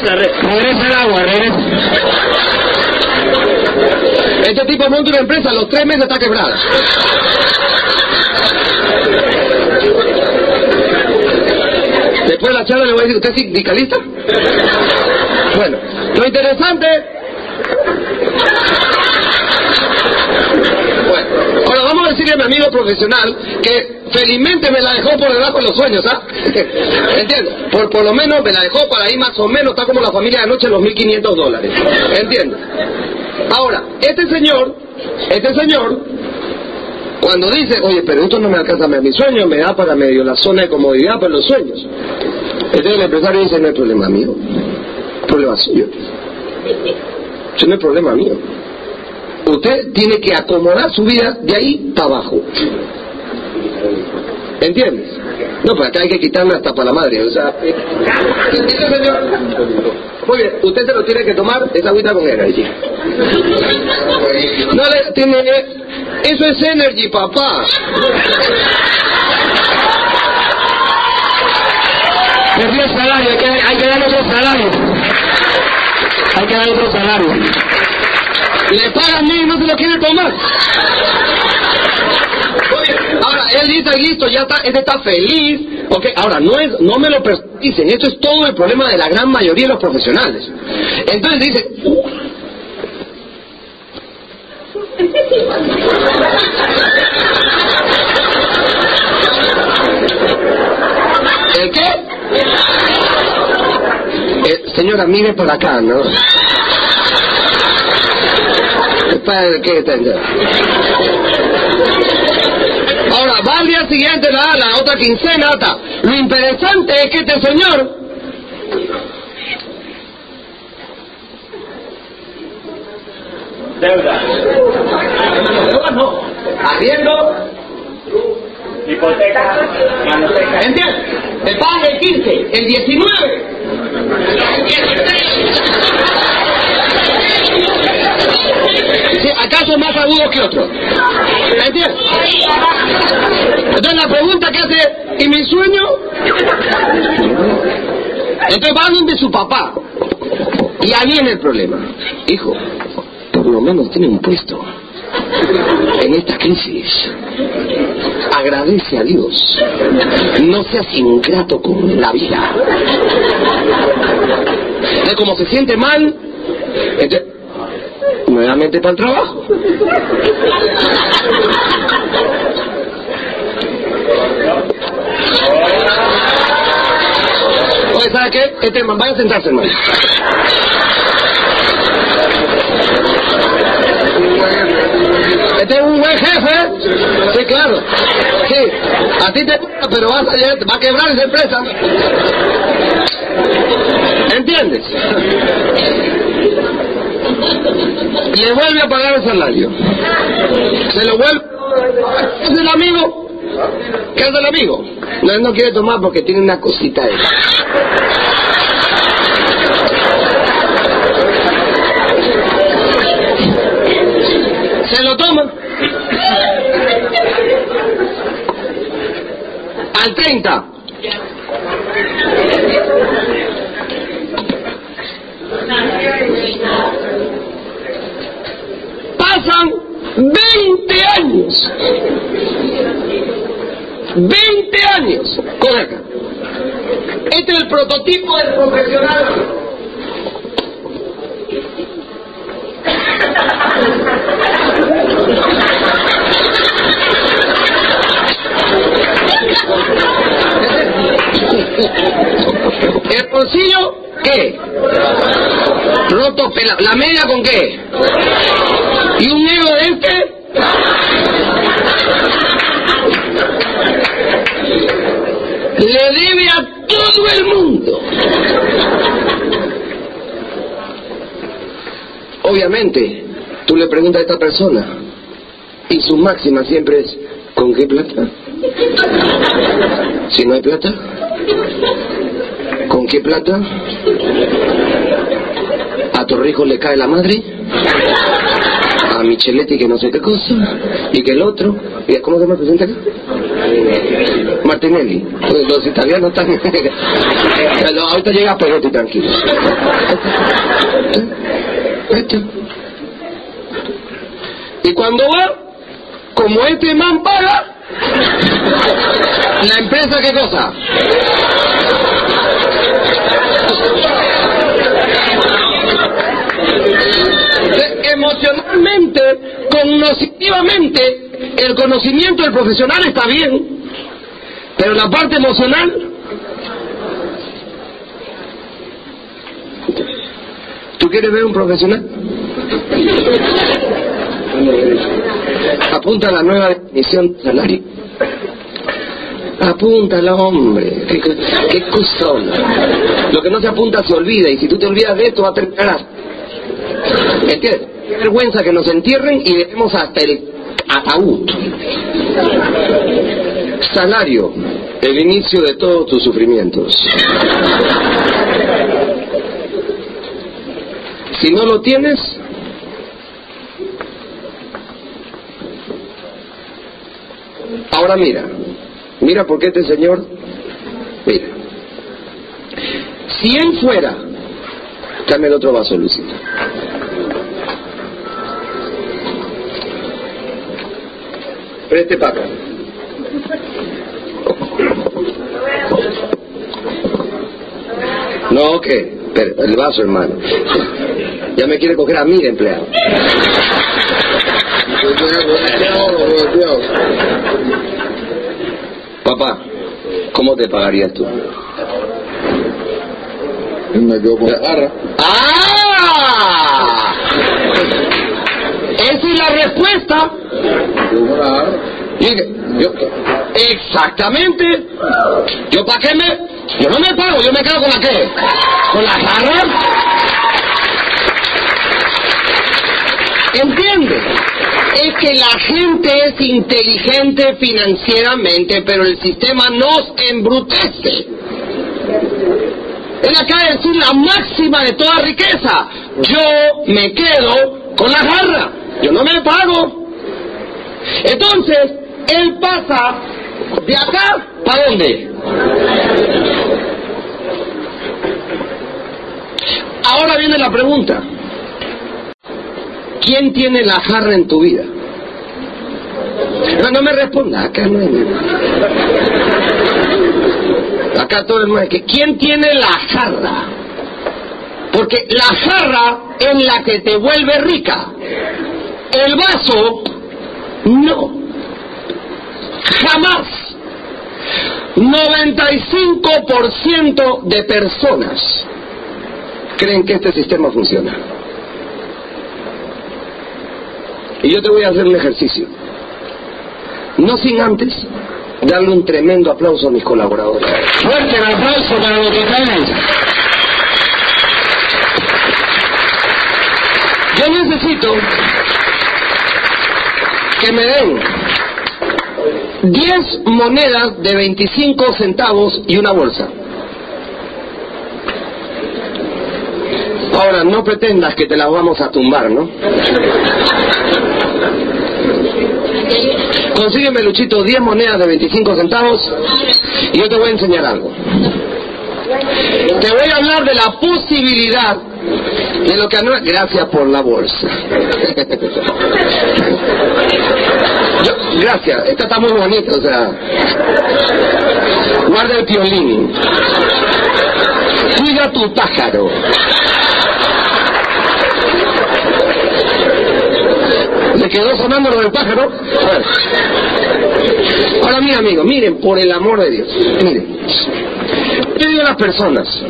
Regresa, re- regresa el agua, regresa. Este tipo monta una empresa, a los tres meses está quebrada. Después de la charla le voy a decir, ¿usted es sindicalista? Bueno, lo interesante... Bueno, ahora vamos a decirle a mi amigo profesional que felizmente me la dejó por debajo de los sueños, ¿ah? ¿Entiendes? Por, por lo menos me la dejó para ahí más o menos, está como la familia de anoche los 1.500 dólares. ¿Entiendes? Ahora, este señor, este señor, cuando dice, oye, pero esto no me alcanza a mis sueños, me da para medio la zona de comodidad para los sueños. Entonces el empresario dice, no es problema mío, problema suyo. Eso no es problema mío. Usted tiene que acomodar su vida de ahí para abajo. ¿Entiendes? No, pues acá hay que quitarme hasta para la madre. O sea, eh, ese señor. Muy bien, usted se lo tiene que tomar esa agüita con energy. No le tiene. eh, Eso es energy, papá. Perdió el salario, hay que, hay que darle otro salario. Hay que darle otro salario. Le pagan mil y no se lo quiere tomar. Ahora, él dice, listo, ya está, este está feliz. Ok, ahora, no es, no me lo dicen, esto es todo el problema de la gran mayoría de los profesionales. Entonces dice, ¿el qué? Eh, señora, mire por acá, ¿no? ¿Para qué? Ahora, va al día siguiente, la, la otra quincena, ta. Lo interesante es que este señor Deuda. Deuda no. Arriendo, Hipoteca. Manoteca. ¿entiendes? Me pagan el 15, el 19. Sí, ¿Acaso más agudos que otros? ¿Entiendes? Entonces la pregunta que hace, ¿y mi sueño? Entonces va donde su papá. Y ahí viene el problema. Hijo, por lo menos tiene un puesto en esta crisis. Agradece a Dios. No seas ingrato con la vida. De como se siente mal, entonces, nuevamente para el trabajo. Oye, ¿sabe qué? Este man, vaya a sentarse, hermano. Este es un buen jefe, ¿eh? Sí, claro. Sí, a ti te pero vas a, va a quebrar esa empresa. ¿Entiendes? Le vuelve a pagar el salario. Se lo vuelve. Es el amigo. ¿Qué es el amigo? No, él no quiere tomar porque tiene una cosita de. Se lo toma. Al 30. Pasan 20 años. 20 años. Correcto. Este es el prototipo del profesional. ¿El bolsillo qué? Roto, pela- ¿la media con qué? ¿Y un negro de este? Le debe a el mundo. Obviamente, tú le preguntas a esta persona y su máxima siempre es, ¿con qué plata? Si no hay plata, ¿con qué plata? A Torrijos le cae la madre, a Micheletti que no sé qué cosa, y que el otro, ¿y ¿cómo se llama el presidente acá? Martinelli. Los italianos están... Ahorita llega Perotti, tranquilo. Esto. Y cuando va, como este man paga, la empresa qué cosa? Eh, Emocionalmente, cognitivamente, el conocimiento del profesional está bien, pero la parte emocional ¿Tú quieres ver un profesional? Apunta la nueva definición de salario. Apúntala, hombre. Qué, qué. Lo que no se apunta se olvida y si tú te olvidas de esto va a terminar. ¿Entiendes? Qué vergüenza que nos entierren y dejemos hasta el ataúd. Salario, el inicio de todos tus sufrimientos. Si no lo tienes, ahora mira, mira porque este señor, mira, si él fuera, dame el otro vaso, Lucita. Preste para acá. No, ¿qué? Espera, el vaso, hermano. Ya me quiere coger a mí de empleado. Papá, ¿cómo te pagarías tú? Me quedo con la garra. ¡Ah! Esa es la respuesta. Dije, yo- exactamente. ¿Yo para qué me...? Yo no me pago, yo me quedo con la qué. ¿Con la jarra? ¿Entiendes? Es que la gente es inteligente financieramente, pero el sistema nos embrutece. Él acaba de decir la máxima de toda riqueza. Yo me quedo con la jarra. Yo no me pago. Entonces, él pasa de acá para dónde? Ahora viene la pregunta. ¿Quién tiene la jarra en tu vida? No, no me responda, acá no hay. Acá todo el mundo. que ¿Quién tiene la jarra? Porque la jarra es la que te vuelve rica. El vaso, no. Jamás. 95% de personas creen que este sistema funciona. Y yo te voy a hacer un ejercicio. No sin antes darle un tremendo aplauso a mis colaboradores. Fuerte el aplauso para los que. Yo necesito que me den 10 monedas de 25 centavos y una bolsa. Ahora, no pretendas que te las vamos a tumbar, ¿no? Consígueme, Luchito, 10 monedas de 25 centavos y yo te voy a enseñar algo. Te voy a hablar de la posibilidad de lo que no Gracias por la bolsa. Gracias, esta está muy bonita, o sea. Guarda el piolín. Cuida tu pájaro. ¿Le quedó sonando lo del pájaro? Ahora, mira, amigo, miren, por el amor de Dios. Miren. Yo digo a las personas,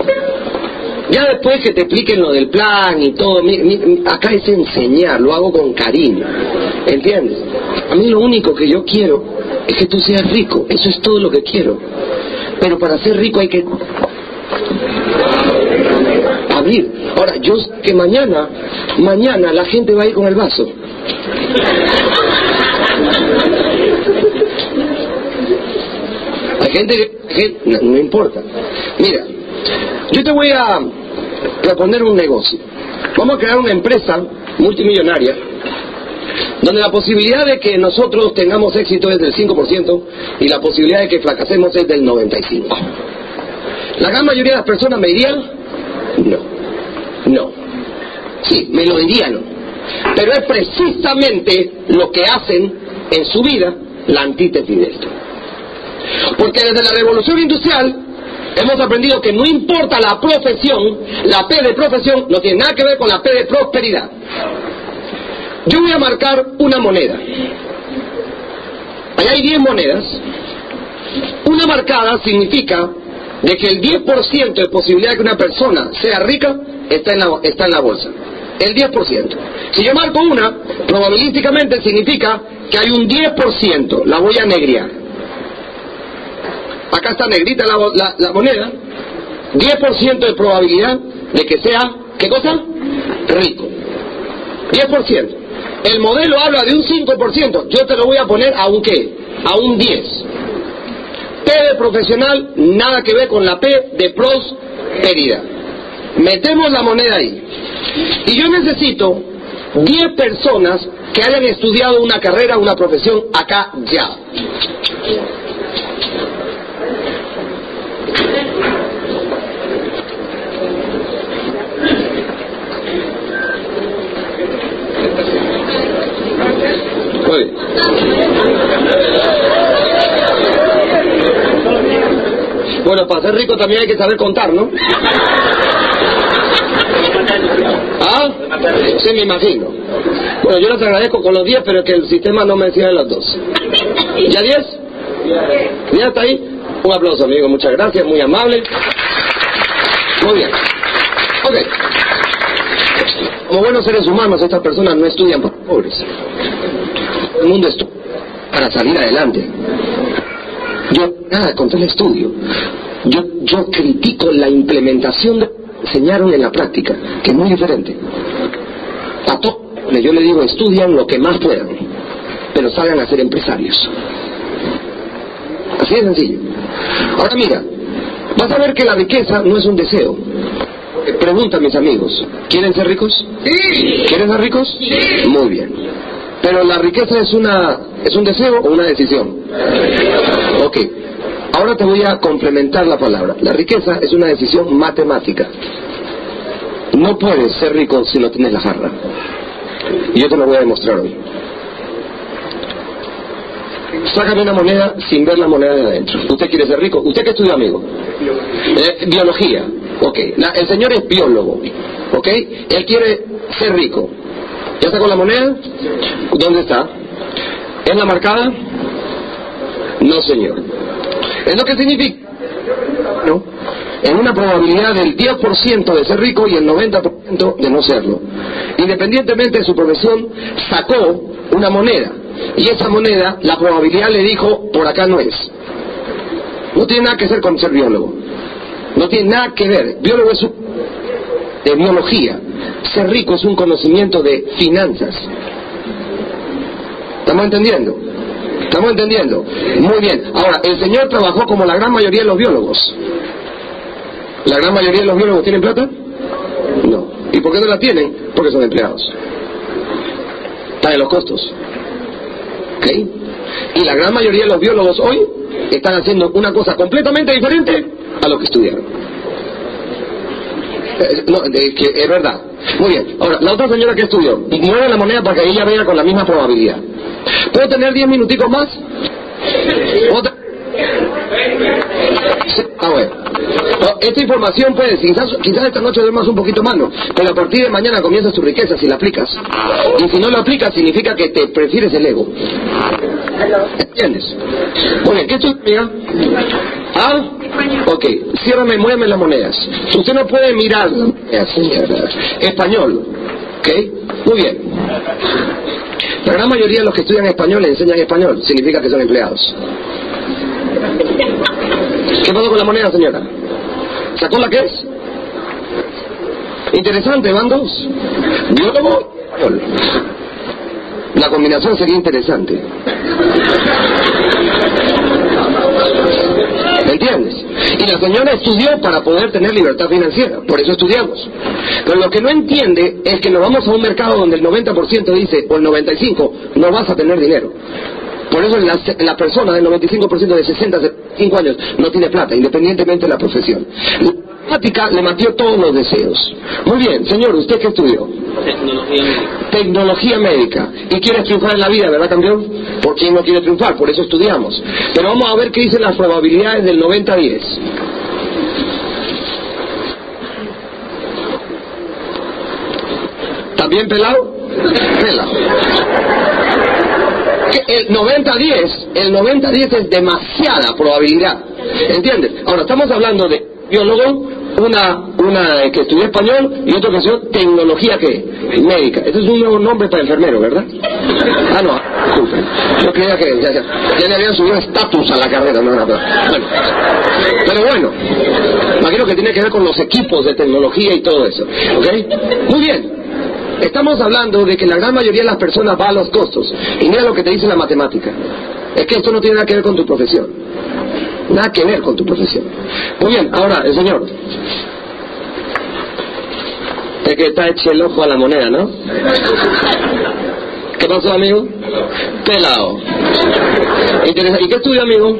ya después que te expliquen lo del plan y todo, mi- mi- acá es enseñar, lo hago con cariño, ¿entiendes? A mí lo único que yo quiero es que tú seas rico, eso es todo lo que quiero. Pero para ser rico hay que abrir. Ahora, yo que mañana, mañana la gente va a ir con el vaso. Hay gente que, que- no, no importa. Mira, yo te voy a proponer un negocio. Vamos a crear una empresa multimillonaria donde la posibilidad de que nosotros tengamos éxito es del 5% y la posibilidad de que fracasemos es del 95%. La gran mayoría de las personas me dirían, no, no. Sí, me lo dirían. Pero es precisamente lo que hacen en su vida la antítesis de esto. Porque desde la revolución industrial hemos aprendido que no importa la profesión, la P de profesión no tiene nada que ver con la P de prosperidad. Yo voy a marcar una moneda. Allá hay 10 monedas. Una marcada significa de que el 10% de posibilidad de que una persona sea rica está en la, bolsa. El 10%. Si yo marco una, probabilísticamente significa que hay un 10%. La voy a negrear. Acá está negrita la, la- la moneda. 10% de probabilidad de que sea, ¿qué cosa? Rico. 10%. El modelo habla de un 5%. Yo te lo voy a poner a un qué? A un 10. P de profesional, nada que ver con la P de prosperidad. Metemos la moneda ahí. Y yo necesito 10 personas que hayan estudiado una carrera, una profesión acá ya. Bueno, para ser rico también hay que saber contar, ¿no? ¿Ah? Sí, me imagino. Bueno, yo les agradezco con los 10, pero que el sistema no me decía de los dos. ¿Ya 10? ¿Ya está ahí? Un aplauso, amigo. Muchas gracias, muy amable. Muy bien. Ok. Como buenos seres humanos, estas personas no estudian para pobres. El mundo estudia para salir adelante. Yo, nada, contra el estudio. Yo, yo critico la implementación de lo que enseñaron en la práctica, que es muy diferente. A todos, yo le digo, estudian lo que más puedan, pero salgan a ser empresarios. Así de sencillo. Ahora mira, vas a ver que la riqueza no es un deseo. Pregunta a mis amigos, ¿quieren ser ricos? Sí. ¿Quieren ser ricos? Sí. Muy bien. Pero la riqueza es una es un deseo o una decisión. Ok. Ahora te voy a complementar la palabra. La riqueza es una decisión matemática. No puedes ser rico si no tienes la jarra. Y yo te lo voy a demostrar hoy. Sácame una moneda sin ver la moneda de adentro. ¿Usted quiere ser rico? ¿Usted qué estudia, amigo? Eh, biología. Ok, el señor es biólogo, ok, él quiere ser rico. ¿Ya sacó la moneda? ¿Dónde está? ¿Es la marcada? No, señor. ¿Es lo que significa? No. En una probabilidad del 10% de ser rico y el 90% de no serlo. Independientemente de su profesión, sacó una moneda. Y esa moneda, la probabilidad le dijo, por acá no es. No tiene nada que ver con ser biólogo. No tiene nada que ver. Biólogo es de biología. Ser rico es un conocimiento de finanzas. ¿Estamos entendiendo? ¿Estamos entendiendo? Muy bien. Ahora, el señor trabajó como la gran mayoría de los biólogos. ¿La gran mayoría de los biólogos tienen plata? No. ¿Y por qué no la tienen? Porque son empleados. Está en los costos. ¿Ok? Y la gran mayoría de los biólogos hoy están haciendo una cosa completamente diferente a lo que estudiaron. Eh, No, es verdad. Muy bien. Ahora, la otra señora que estudió, mueve la moneda para que ella vea con la misma probabilidad. ¿Puedo tener 10 minuticos más? ¿Puedo Ah, bueno. No, Esta información puede, quizás, quizás esta noche duermas un poquito más, ¿no? pero a partir de mañana comienza tu riqueza si la aplicas. Y si no la aplicas significa que te prefieres el ego. ¿Entiendes? Bien, ¿qué es tu amiga? ¿Ah? Ok, ciérrame, muéveme las monedas. Usted no puede mirar las monedas, señora. Español. ¿Ok? Muy bien. La gran mayoría de los que estudian español le enseñan español. Significa que son empleados. ¿Qué pasó con la moneda, señora? ¿Sacó la que es? Interesante, van dos. Biólogo, español. La combinación sería interesante. Entiendes? Y la señora estudió para poder tener libertad financiera, por eso estudiamos. Pero lo que no entiende es que nos vamos a un mercado donde el 90% dice, o el 95%, no vas a tener dinero. Por eso la, la persona del 95% de 60 65 años no tiene plata, independientemente de la profesión. La matemática le matió todos los deseos. Muy bien, señor, ¿usted qué estudió? Tecnología médica. Y quieres triunfar en la vida, ¿verdad, campeón? ¿Por quién no quiere triunfar? Por eso estudiamos. Pero vamos a ver qué dicen las probabilidades del 90-10. ¿También pelado? Pelado. El 90-10, el 90-10 es demasiada probabilidad. ¿Entiendes? Ahora, estamos hablando de biólogo, una, una eh, que estudió español y otro que estudió tecnología que médica. Este es un nuevo nombre para enfermero, ¿verdad? Ah, no. Yo creía que ya le habían subido estatus a la carrera, no, no, no. Bueno, pero bueno, imagino que tiene que ver con los equipos de tecnología y todo eso. ¿Ok? Muy bien. Estamos hablando de que la gran mayoría de las personas va a los costos. Y mira lo que te dice la matemática. Es que esto no tiene nada que ver con tu profesión. Nada que ver con tu profesión. Muy bien, ahora, el señor. Es que está hecho el ojo a la moneda, ¿no? ¿Qué pasó, amigo? Pelado. Interesa- ¿Y qué estudia, amigo?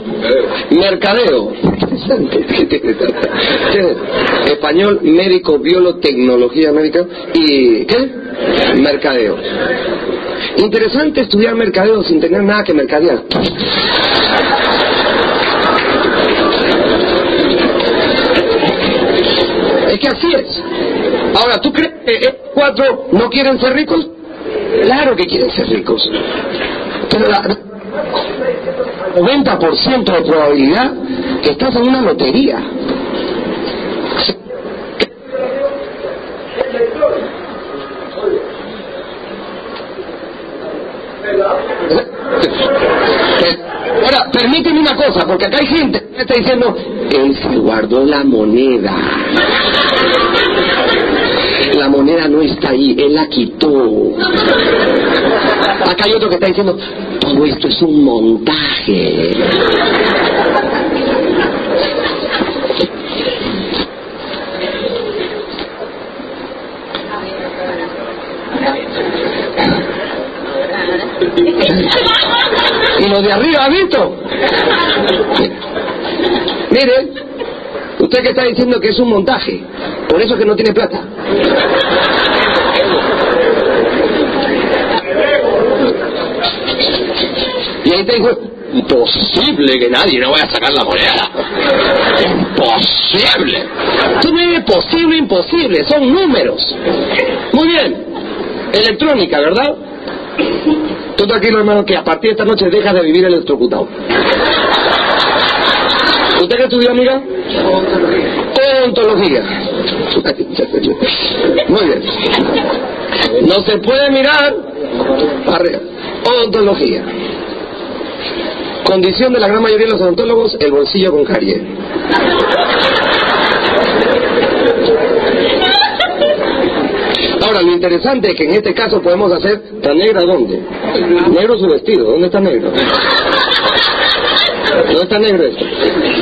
Mercadeo. Interesante. Español, médico, biólogo, tecnología médica y ¿qué? Mercadeo. Interesante estudiar mercadeo sin tener nada que mercadear. Es que así es. Ahora, ¿tú crees que estos cuatro no quieren ser ricos? Claro que quieren ser ricos. Pero la 90% de probabilidad que estás en una lotería. Ahora, permíteme una cosa, porque acá hay gente que está diciendo, él se guardó la moneda. La moneda no está ahí, él la quitó. Acá hay otro que está diciendo, todo esto es un montaje. Y lo de arriba, ¿ha visto? Mire, usted que está diciendo que es un montaje, por eso es que no tiene plata. Y ahí te dijo, imposible que nadie no vaya a sacar la moneda. Imposible. Esto no es posible, imposible, son números. Muy bien. Electrónica, ¿verdad? Tú tranquilo, hermano, que a partir de esta noche dejas de vivir electrocutado. ¿Usted qué estudió, amiga? Ontología. Muy bien. No se puede mirar. Ontología. Condición de la gran mayoría de los odontólogos, el bolsillo con carie. Ahora, lo interesante es que en este caso podemos hacer tan negra dónde? Negro su vestido, ¿dónde está negro? ¿Dónde está negro esto?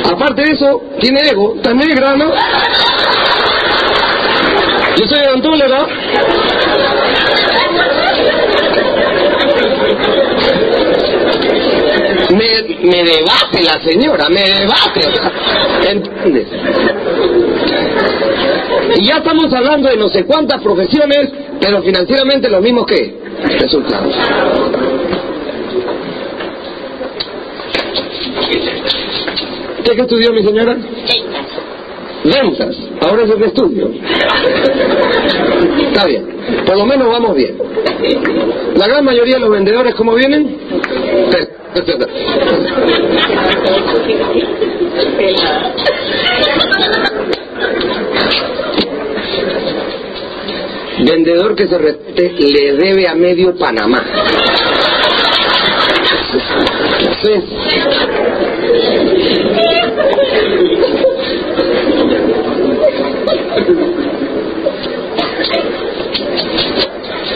Aparte de eso, tiene ego, está negra, ¿no? Yo soy odontóloga. Me, me debate la señora, me debate. ¿Entiendes? Y ya estamos hablando de no sé cuántas profesiones, pero financieramente los mismos que resultados. ¿Usted qué estudió, mi señora? Ventas. Ahora es el estudio. Está bien. Por lo menos vamos bien. La gran mayoría de los vendedores, ¿cómo vienen? Vendedor que se respete le debe a medio Panamá.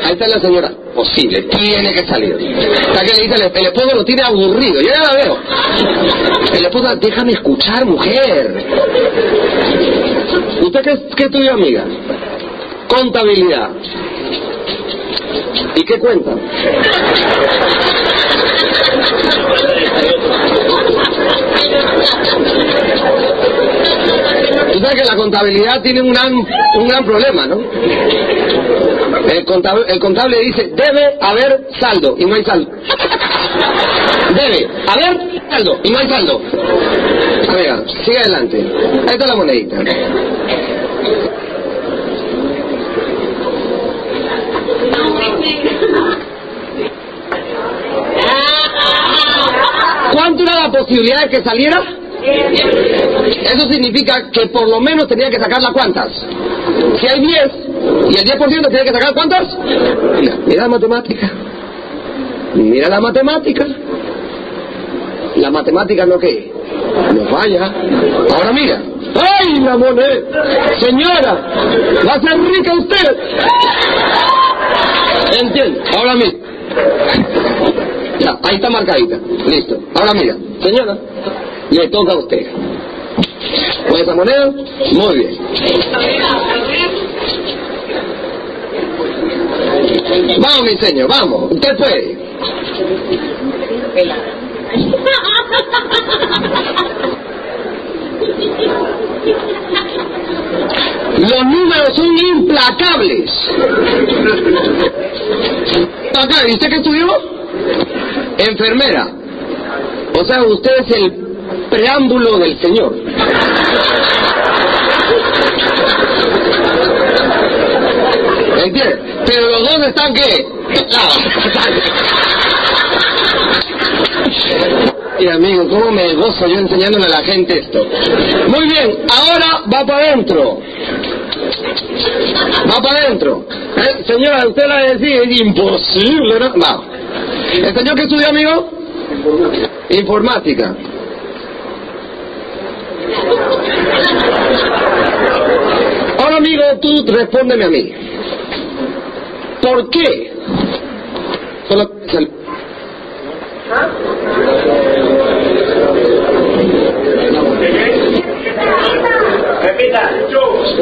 Ahí está la señora. Posible, tiene que salir. Está que le dice, el, esposo lo tiene aburrido. Yo ya la veo. El esposo, déjame escuchar, mujer. ¿Usted qué, qué estudió, amiga? Contabilidad. ¿Y qué cuenta? Tú sabes que la contabilidad tiene un gran, un gran problema, ¿no? El contable, dice, debe haber saldo, y no hay saldo. Debe haber saldo, y no hay saldo. Amiga, sigue adelante. Ahí está la monedita. ¿Cuánto era la posibilidad de que saliera? Eso significa que por lo menos tenía que sacar las cuantas. Si hay 10 y el 10% tiene que sacar cuántas? Mira, mira la matemática. Mira la matemática. La matemática no qué? No falla. Ahora mira. ¡Ay, la moneda! Señora, va a ser rica usted. ¿Entiende? Ahora mira. Ahí está marcadita. Listo. Ahora mira, señora, le toca a usted. ¿Con esa moneda? Muy bien. Vamos, mi señor, vamos. Usted puede. Los números son implacables. Acá, ¿y usted qué estudió? Enfermera. O sea, usted es el preámbulo del Señor. ¿Entiende? Pero los dos están qué? Y amigo, ¿cómo me gozo yo enseñándole a la gente esto? Muy bien, ahora va para adentro. Va para adentro. Eh, Señora, usted la decía, es imposible, ¿no? Va. ¿El señor que estudió, amigo? Informática. Ahora, amigo, tú respóndeme a mí. ¿Por qué? Solo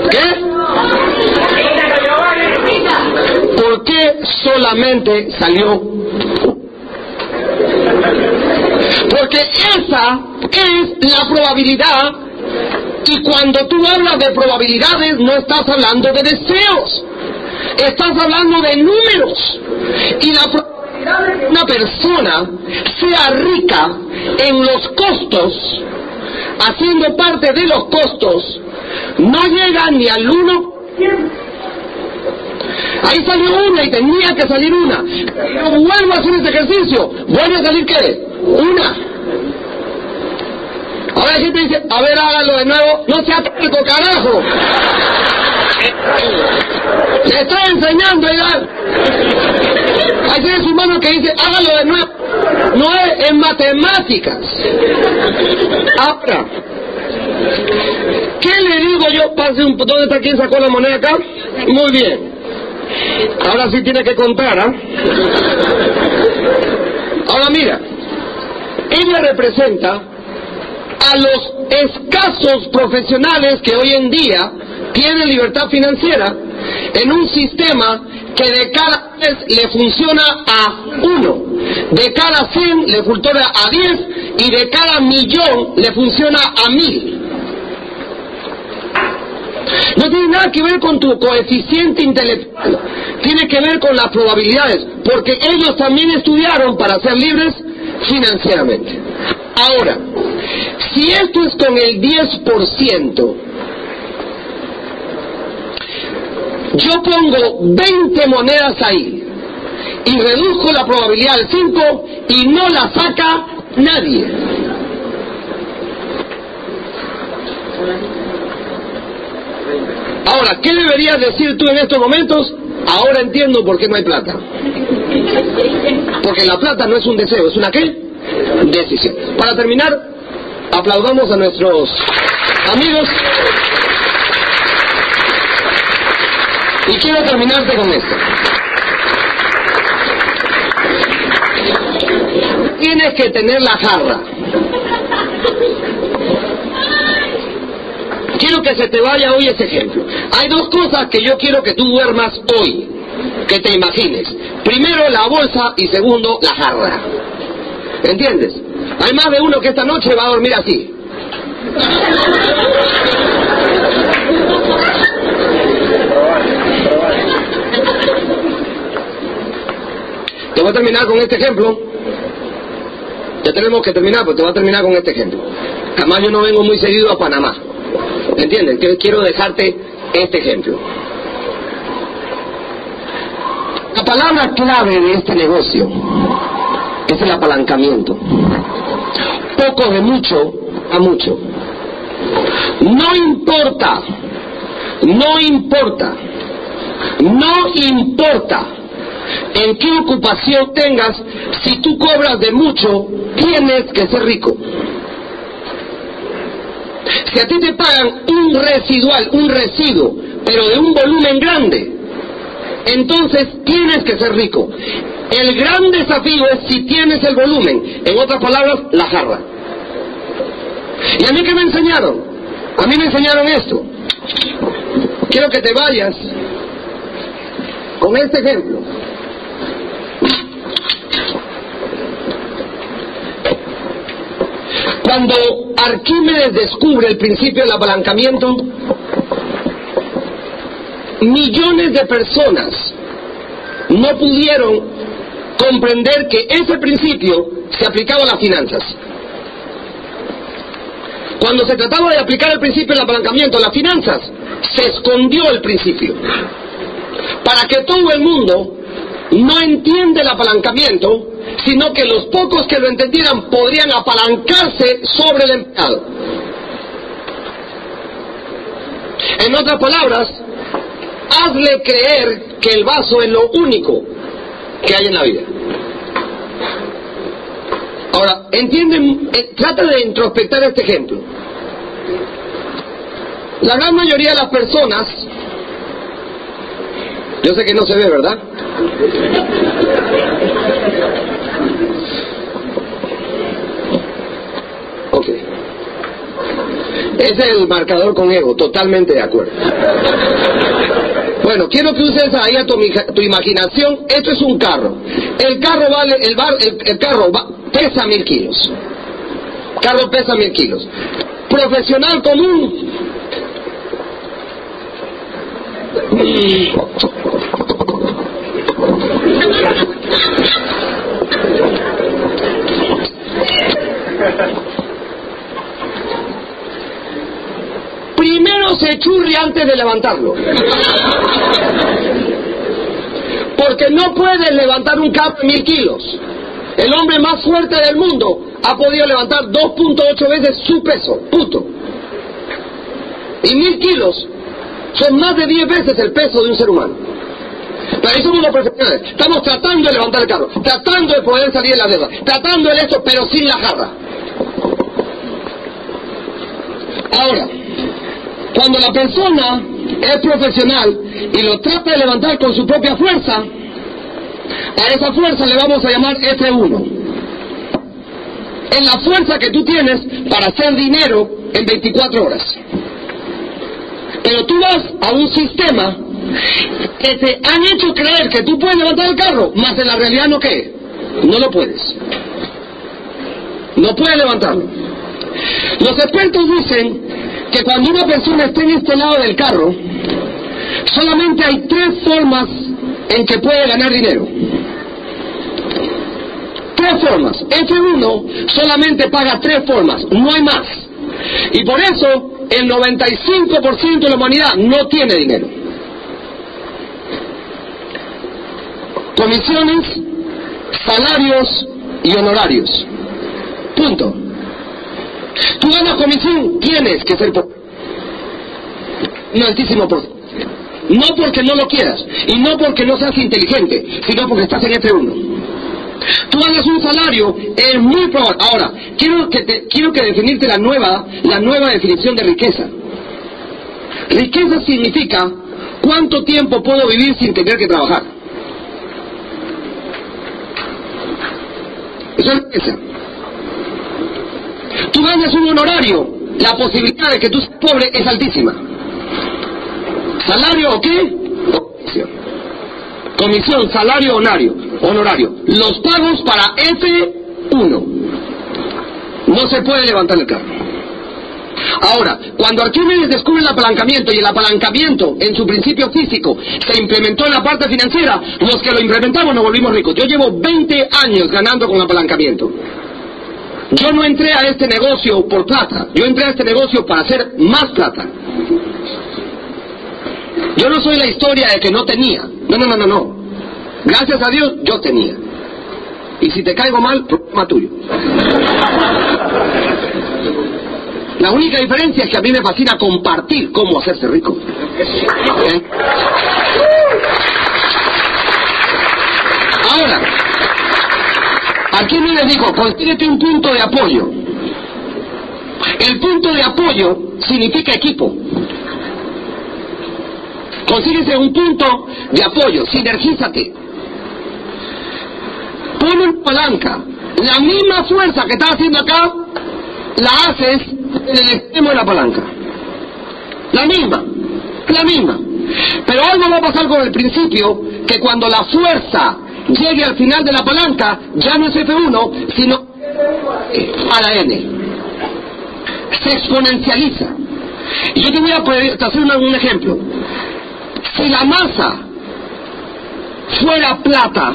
¿Qué? ¿Por qué solamente salió? Esa es la probabilidad y cuando tú hablas de probabilidades no estás hablando de deseos, estás hablando de números y la probabilidad una persona sea rica en los costos, haciendo parte de los costos, no llega ni al 1%. Ahí salió una y tenía que salir una. Vuelvo a hacer este ejercicio. ¿Vuelve a salir qué? Una. Ahora la gente dice, a ver, hágalo de nuevo. No sea terco, carajo. Le estoy enseñando ya. Hay seres humanos que dicen, hágalo de nuevo. No es en matemáticas. Ahora, ¿qué le digo yo? Pase un... ¿Dónde está quien sacó la moneda acá? Muy bien. Ahora sí tiene que contar, ¿ah? Ahora mira, ella representa a los escasos profesionales que hoy en día tienen libertad financiera en un sistema que de cada 10 le funciona a uno, de cada 100 le funciona a 10 y de cada millón le funciona a mil. No tiene nada que ver con tu coeficiente intelectual, tiene que ver con las probabilidades, porque ellos también estudiaron para ser libres financieramente. Ahora, si esto es con el 10%, yo pongo 20 monedas ahí y reduzco la probabilidad al 5 y no la saca nadie. Ahora, ¿qué deberías decir tú en estos momentos? Ahora entiendo por qué no hay plata. Porque la plata no es un deseo, es una qué? Decisión. Para terminar, aplaudamos a nuestros amigos. Y quiero terminarte con esto. Tienes que tener la jarra. Quiero que se te vaya hoy ese ejemplo. Hay dos cosas que yo quiero que tú duermas hoy, que te imagines. Primero la bolsa y segundo la jarra. ¿Entiendes? Hay más de uno que esta noche va a dormir así. Te voy a terminar con este ejemplo. Ya tenemos que terminar, pero te voy a terminar con este ejemplo. Además yo no vengo muy seguido a Panamá. ¿Entiendes? Quiero dejarte este ejemplo. La palabra clave de este negocio es el apalancamiento. Poco de mucho a mucho. No importa, no importa, no importa en qué ocupación tengas, si tú cobras de mucho, tienes que ser rico. Si a ti te pagan un residual, un residuo, pero de un volumen grande, entonces tienes que ser rico. El gran desafío es si tienes el volumen, en otras palabras, la jarra. ¿Y a mí qué me enseñaron? A mí me enseñaron esto. Quiero que te vayas con este ejemplo. Cuando Arquímedes descubre el principio del apalancamiento, millones de personas no pudieron comprender que ese principio se aplicaba a las finanzas. Cuando se trataba de aplicar el principio del apalancamiento a las finanzas, se escondió el principio. Para que todo el mundo no entiende el apalancamiento, sino que los pocos que lo entendieran podrían apalancarse sobre el empleado. En otras palabras, hazle creer que el vaso es lo único que hay en la vida. Ahora, entienden, eh, trata de introspectar este ejemplo. La gran mayoría de las personas, yo sé que no se ve, ¿verdad? Ok. Es el marcador con ego, totalmente de acuerdo. Bueno, quiero que uses ahí a tu, imaginación. Esto es un carro. El carro vale, el, bar, el, carro va- pesa mil kilos. Carro pesa mil kilos. Profesional común. Churri antes de levantarlo. Porque no puedes levantar un de mil kilos. El hombre más fuerte del mundo ha podido levantar 2.8 veces su peso, puto. Y mil kilos son más de 10 veces el peso de un ser humano. Pero ahí somos los profesionales. Estamos tratando de levantar el carro, tratando de poder salir de la deuda, tratando de esto, pero sin la jarra. Ahora, cuando la persona es profesional y lo trata de levantar con su propia fuerza, a esa fuerza le vamos a llamar F1. Es la fuerza que tú tienes para hacer dinero en 24 horas. Pero tú vas a un sistema que te han hecho creer que tú puedes levantar el carro, más en la realidad no que no lo puedes. No puedes levantarlo. Los expertos dicen que cuando una persona está en este lado del carro, solamente hay tres formas en que puede ganar dinero. Tres formas. F1 solamente paga tres formas, no hay más. Y por eso el 95% de la humanidad no tiene dinero. Comisiones, salarios y honorarios. Punto. Tú ganas comisión, tienes que ser pobre. Un altísimo porcentaje. No porque no lo quieras y no porque no seas inteligente, sino porque estás en F1. Tú ganas un salario, es muy probable. Ahora, quiero que, te- quiero que definirte la nueva, la nueva definición de riqueza. Riqueza significa cuánto tiempo puedo vivir sin tener que trabajar. Eso es riqueza. Tú ganas un honorario, la posibilidad de que tú seas pobre es altísima. ¿Salario o qué? Comisión. Comisión, salario, honorario. Honorario. Los pagos para F1. No se puede levantar el carro. Ahora, cuando Arquímedes descubre el apalancamiento y el apalancamiento en su principio físico se implementó en la parte financiera, los que lo implementamos nos volvimos ricos. Yo llevo 20 años ganando con apalancamiento. Yo no entré a este negocio por plata, yo entré a este negocio para hacer más plata. Yo no soy la historia de que no tenía. No, no, no, no, no. Gracias a Dios yo tenía. Y si te caigo mal, problema tuyo. La única diferencia es que a mí me fascina compartir cómo hacerse rico. ¿Eh? Ahora, aquí me les dijo, consíguete un punto de apoyo. El punto de apoyo significa equipo. Consíguese un punto de apoyo, sinergízate. Pon una palanca. La misma fuerza que estás haciendo acá, la haces en el extremo de la palanca. La misma, la misma. Pero algo va a pasar con el principio, que cuando la fuerza llegue al final de la palanca, ya no es F1, sino a la N. Se exponencializa. Y yo te voy a hacer un ejemplo. Si la masa fuera plata,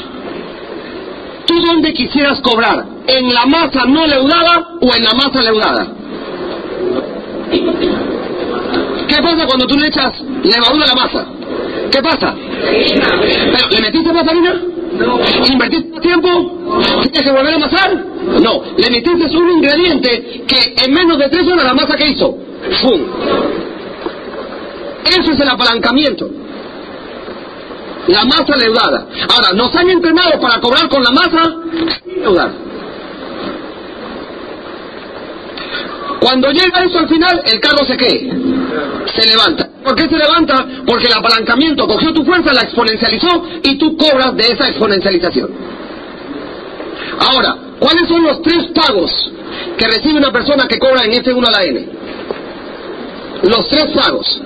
¿tú dónde quisieras cobrar? ¿En la masa no leudada o en la masa leudada? ¿Qué pasa cuando tú le echas levadura a la masa? ¿Qué pasa? ¿Pero le metiste más harina? ¿Invertiste más tiempo? ¿Tienes que volver a amasar? No, le metiste un ingrediente que en menos de tres horas la masa que hizo, ¡fum! Eso es el apalancamiento. La masa leudada. Ahora, nos han entrenado para cobrar con la masa sin leudar. Cuando llega eso al final, el carro se qué? Se levanta. ¿Por qué se levanta? Porque el apalancamiento cogió tu fuerza, la exponencializó y tú cobras de esa exponencialización. Ahora, ¿cuáles son los tres pagos que recibe una persona que cobra en F1 a la N? Los tres pagos.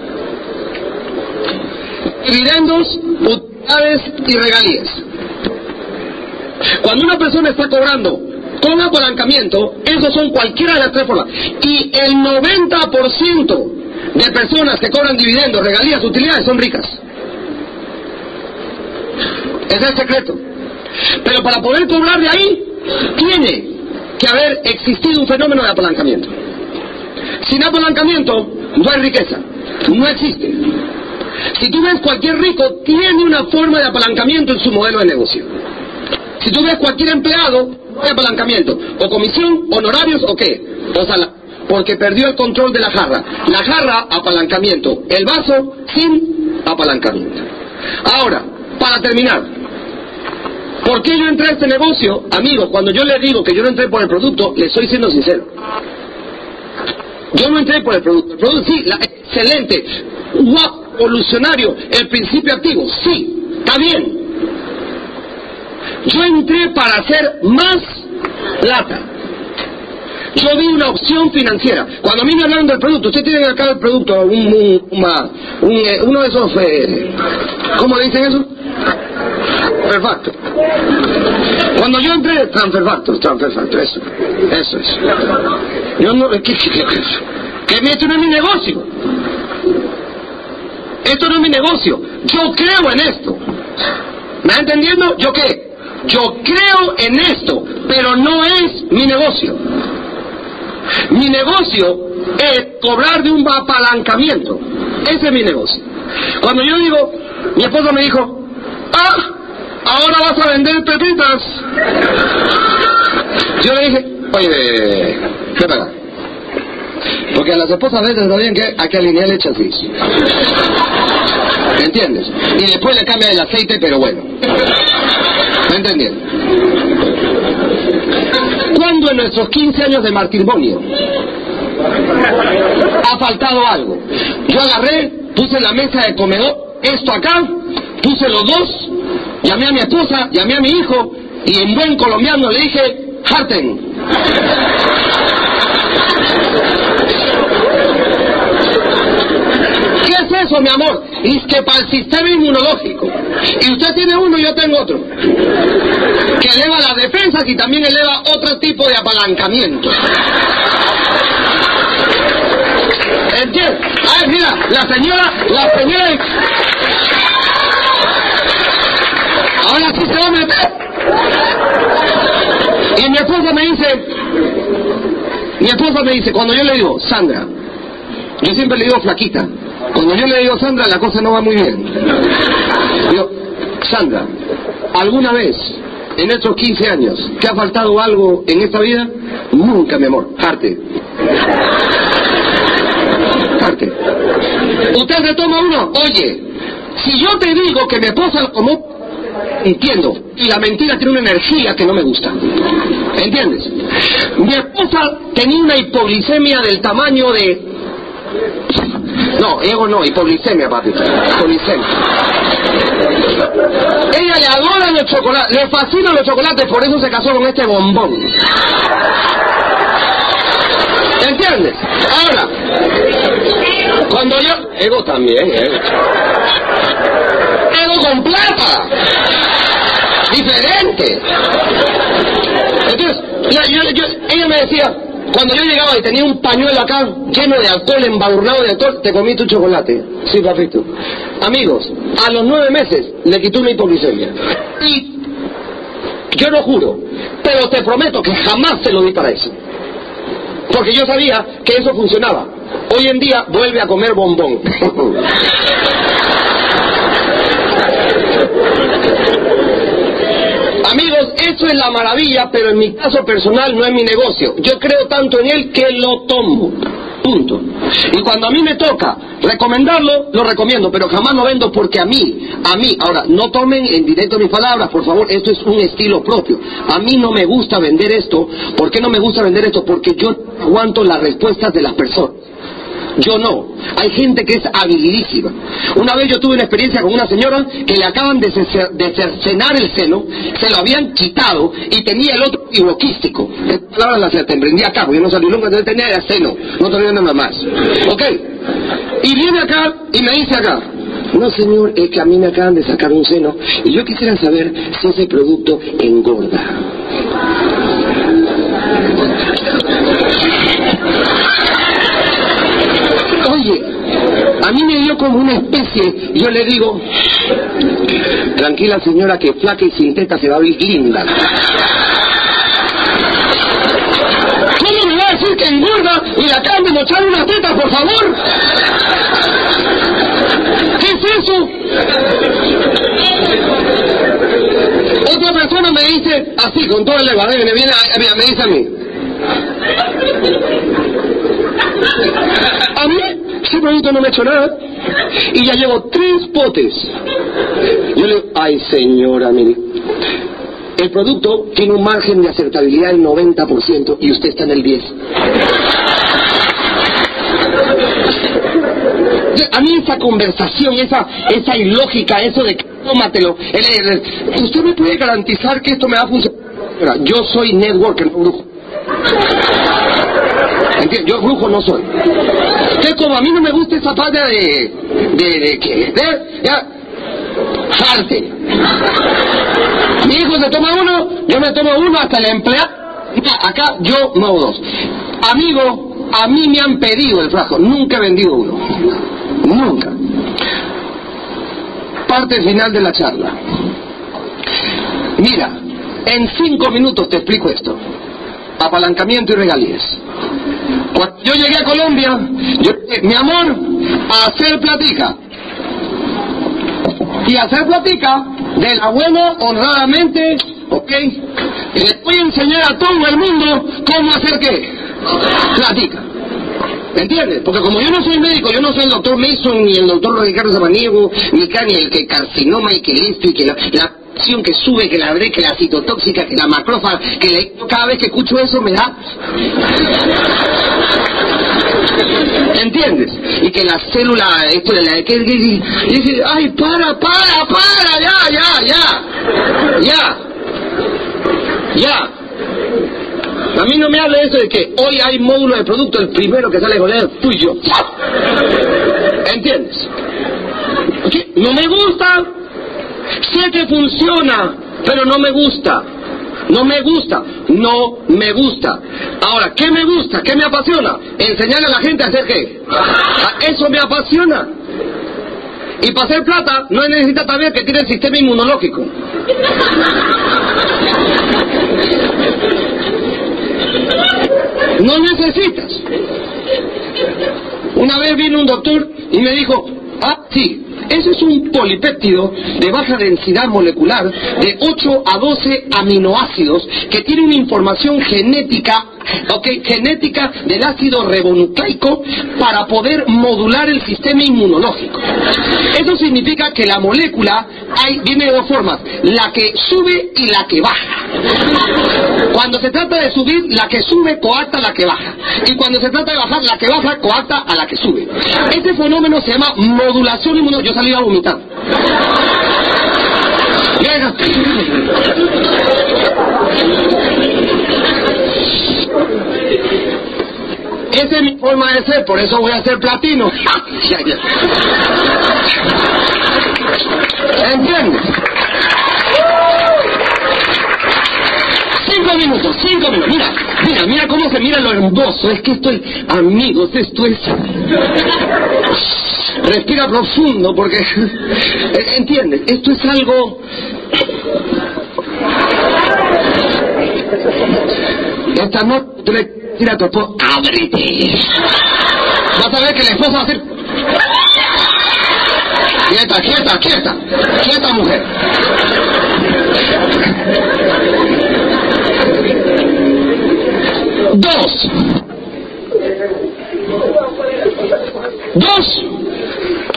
Dividendos, utilidades y regalías. Cuando una persona está cobrando con apalancamiento, esos son cualquiera de las tres formas. Y el 90% de personas que cobran dividendos, regalías, utilidades son ricas. Ese es el secreto. Pero para poder cobrar de ahí, tiene que haber existido un fenómeno de apalancamiento. Sin apalancamiento, no hay riqueza. No existe. Si tú ves cualquier rico, tiene una forma de apalancamiento en su modelo de negocio. Si tú ves cualquier empleado, no apalancamiento. O comisión, honorarios o qué. O sea, porque perdió el control de la jarra. La jarra, apalancamiento. El vaso, sin apalancamiento. Ahora, para terminar, ¿por qué yo entré a este negocio? Amigos, cuando yo les digo que yo no entré por el producto, les estoy siendo sincero. Yo no entré por el producto. El producto sí, la- excelente, guapo, evolucionario, el principio activo, sí, está bien. Yo entré para hacer más plata. Yo vi una opción financiera. Cuando a mí me hablan del producto, ustedes tienen acá el producto, un, un- una- un, eh, uno de esos, eh, ¿cómo le dicen eso? Perfecto. Cuando yo entré, transfer factor, transfer factor, eso, eso es. Yo no, ¿qué, qué, qué, qué, esto no es mi negocio. Esto no es mi negocio. Yo creo en esto. ¿Me está entendiendo? ¿Yo qué? Yo creo en esto, pero no es mi negocio. Mi negocio es cobrar de un apalancamiento. Ese es mi negocio. Cuando yo digo, mi esposa me dijo, ah, ahora vas a vender pepitas. Yo le dije, oye, ¿qué pasa? Porque a las esposas a veces sabían que hay que alinear el chasis. ¿Me entiendes? Y después le cambia el aceite, pero bueno. ¿Me entiendes? ¿Cuándo en nuestros 15 años de matrimonio ha faltado algo? Yo agarré, puse en la mesa de comedor esto acá, puse los dos, llamé a mi esposa, llamé a mi hijo y en buen colombiano le dije, Harten. ¿Qué es eso, mi amor? Es que para el sistema inmunológico. Y usted tiene uno y yo tengo otro. Que eleva las defensas y también eleva otro tipo de apalancamiento. ¿Entiendes? Ay, mira, la señora, la señora... Ahora sí se va a meter. Y mi esposa me dice, mi esposa me dice, cuando yo le digo, Sandra, yo siempre le digo flaquita. Cuando yo le digo Sandra, la cosa no va muy bien. Digo, Sandra, ¿alguna vez en estos 15 años te ha faltado algo en esta vida? Nunca, mi amor. Arte. Arte. ¿Usted se toma uno? Oye, si yo te digo que mi esposa lo tomó, entiendo. Y la mentira tiene una energía que no me gusta. ¿Entiendes? Mi esposa tenía una hipoglicemia del tamaño de no, ego no, hipoglicemia, papi. Hipoglicemia. Ella le adora los chocolates, le fascinan los chocolates, por eso se casó con este bombón. ¿Entiendes? Ahora, cuando yo... Ego también, ego. Ego con plata. Diferente. Entonces, yo- yo- ella me decía, cuando yo llegaba y tenía un pañuelo acá lleno de alcohol, embadurnado de alcohol, te comí tu chocolate. Sí, papito. Amigos, a los nueve meses le quitó una hipoglicemia. Y yo no juro, pero te prometo que jamás se lo di para eso. Porque yo sabía que eso funcionaba. Hoy en día vuelve a comer bombón. Eso es la maravilla, pero en mi caso personal no es mi negocio. Yo creo tanto en él que lo tomo. Punto. Y cuando a mí me toca recomendarlo, lo recomiendo, pero jamás lo vendo porque a mí, a mí, ahora, no tomen en directo mis palabras, por favor, esto es un estilo propio. A mí no me gusta vender esto. ¿Por qué no me gusta vender esto? Porque yo aguanto las respuestas de las personas. Yo no. Hay gente que es habilidísima. Una vez yo tuve una experiencia con una señora que le acaban de, ce- de cercenar el seno, se lo habían quitado y tenía el otro tiroquístico. Esta palabra la emprendía acá, porque yo no sabía nunca, tenía el seno, no tenía nada más. ¿Ok? Y viene acá y me dice acá, no señor, es que a mí me acaban de sacar un seno y yo quisiera saber si ese producto engorda. Oye, a mí me dio como una especie, yo le digo, tranquila señora que flaca y sin teta se va a ver linda. ¿Cómo me va a decir que engorda y la acaban de mostrar una teta, por favor? tú. Otra persona me dice así, con todo el levadero, me viene, a- me dice a mí. A mí, ese producto no me ha hecho nada. Y ya llevo tres potes. Yo le digo, ay señora, mire. El producto tiene un margen de acertabilidad del 90% y usted está en el 10%. A mí esa conversación, esa, esa ilógica, eso de tómatelo, el- el- el- usted me puede garantizar que esto me va a funcionar. Yo soy networker, no brujo. Yo brujo no soy. Entonces, como a mí no me gusta esa parte de... de, de que... ya, salte. Mi hijo se toma uno, yo me tomo uno hasta el empleado. Mira, Acá yo no dos. Amigo, a mí me han pedido el frasco, nunca he vendido uno. Nunca. Parte final de la charla. Mira, en cinco minutos te explico esto. Apalancamiento y regalías. Yo llegué a Colombia, yo dije, mi amor, a hacer platica. Y hacer platica de la buena, honradamente, ¿ok? Les voy a enseñar a todo el mundo cómo hacer qué. Platica. ¿Me entiendes? Porque como yo no soy médico, yo no soy el doctor Mason, ni el doctor Ricardo Samaniego, ni el que carcinoma y que esto y que la, la que sube, que la bre, que la citotóxica, que la macrófaga, que la- cada vez que escucho eso me da... ¿Entiendes? Y que la célula, esto la... Que, dice, ay, para, para, para, ya, ya, ya, ya, ya. A mí no me hable eso de que hoy hay módulo de producto, el primero que sale con él, y yo. ¿Entiendes? No me gusta, sé que funciona, pero no me gusta. No me gusta, no me gusta. Ahora, ¿qué me gusta? ¿Qué me apasiona? Enseñarle a la gente a hacer qué. A- Eso me apasiona. Y para hacer plata no necesita también que tiene el sistema inmunológico. No necesitas. Una vez vino un doctor y me dijo, ah, sí, ese es un polipéptido de baja densidad molecular de 8 a 12 aminoácidos que tiene una información genética, ok, genética del ácido ribonucleico para poder modular el sistema inmunológico. Eso significa que la molécula hay, viene de dos formas, la que sube y la que baja. Cuando se trata de subir, la que sube coacta a la que baja. Y cuando se trata de bajar, la que baja coacta a la que sube. Este fenómeno se llama modulación inmunológica. Yo salí a vomitar. Venga. Esa es mi forma de ser, por eso voy a ser platino. ¿Entiendes? Cinco minutos, cinco minutos. Mira, mira, mira cómo se mira lo hermoso. Es que estoy, amigos, esto es. Respira profundo porque. ¿Entiendes? Esto es algo. Esta noche tú le tira a tu esposo, ábrete. Vas a ver que la esposa va a hacer. Quieta, quieta, quieta. Quieta, mujer. Dos. Dos.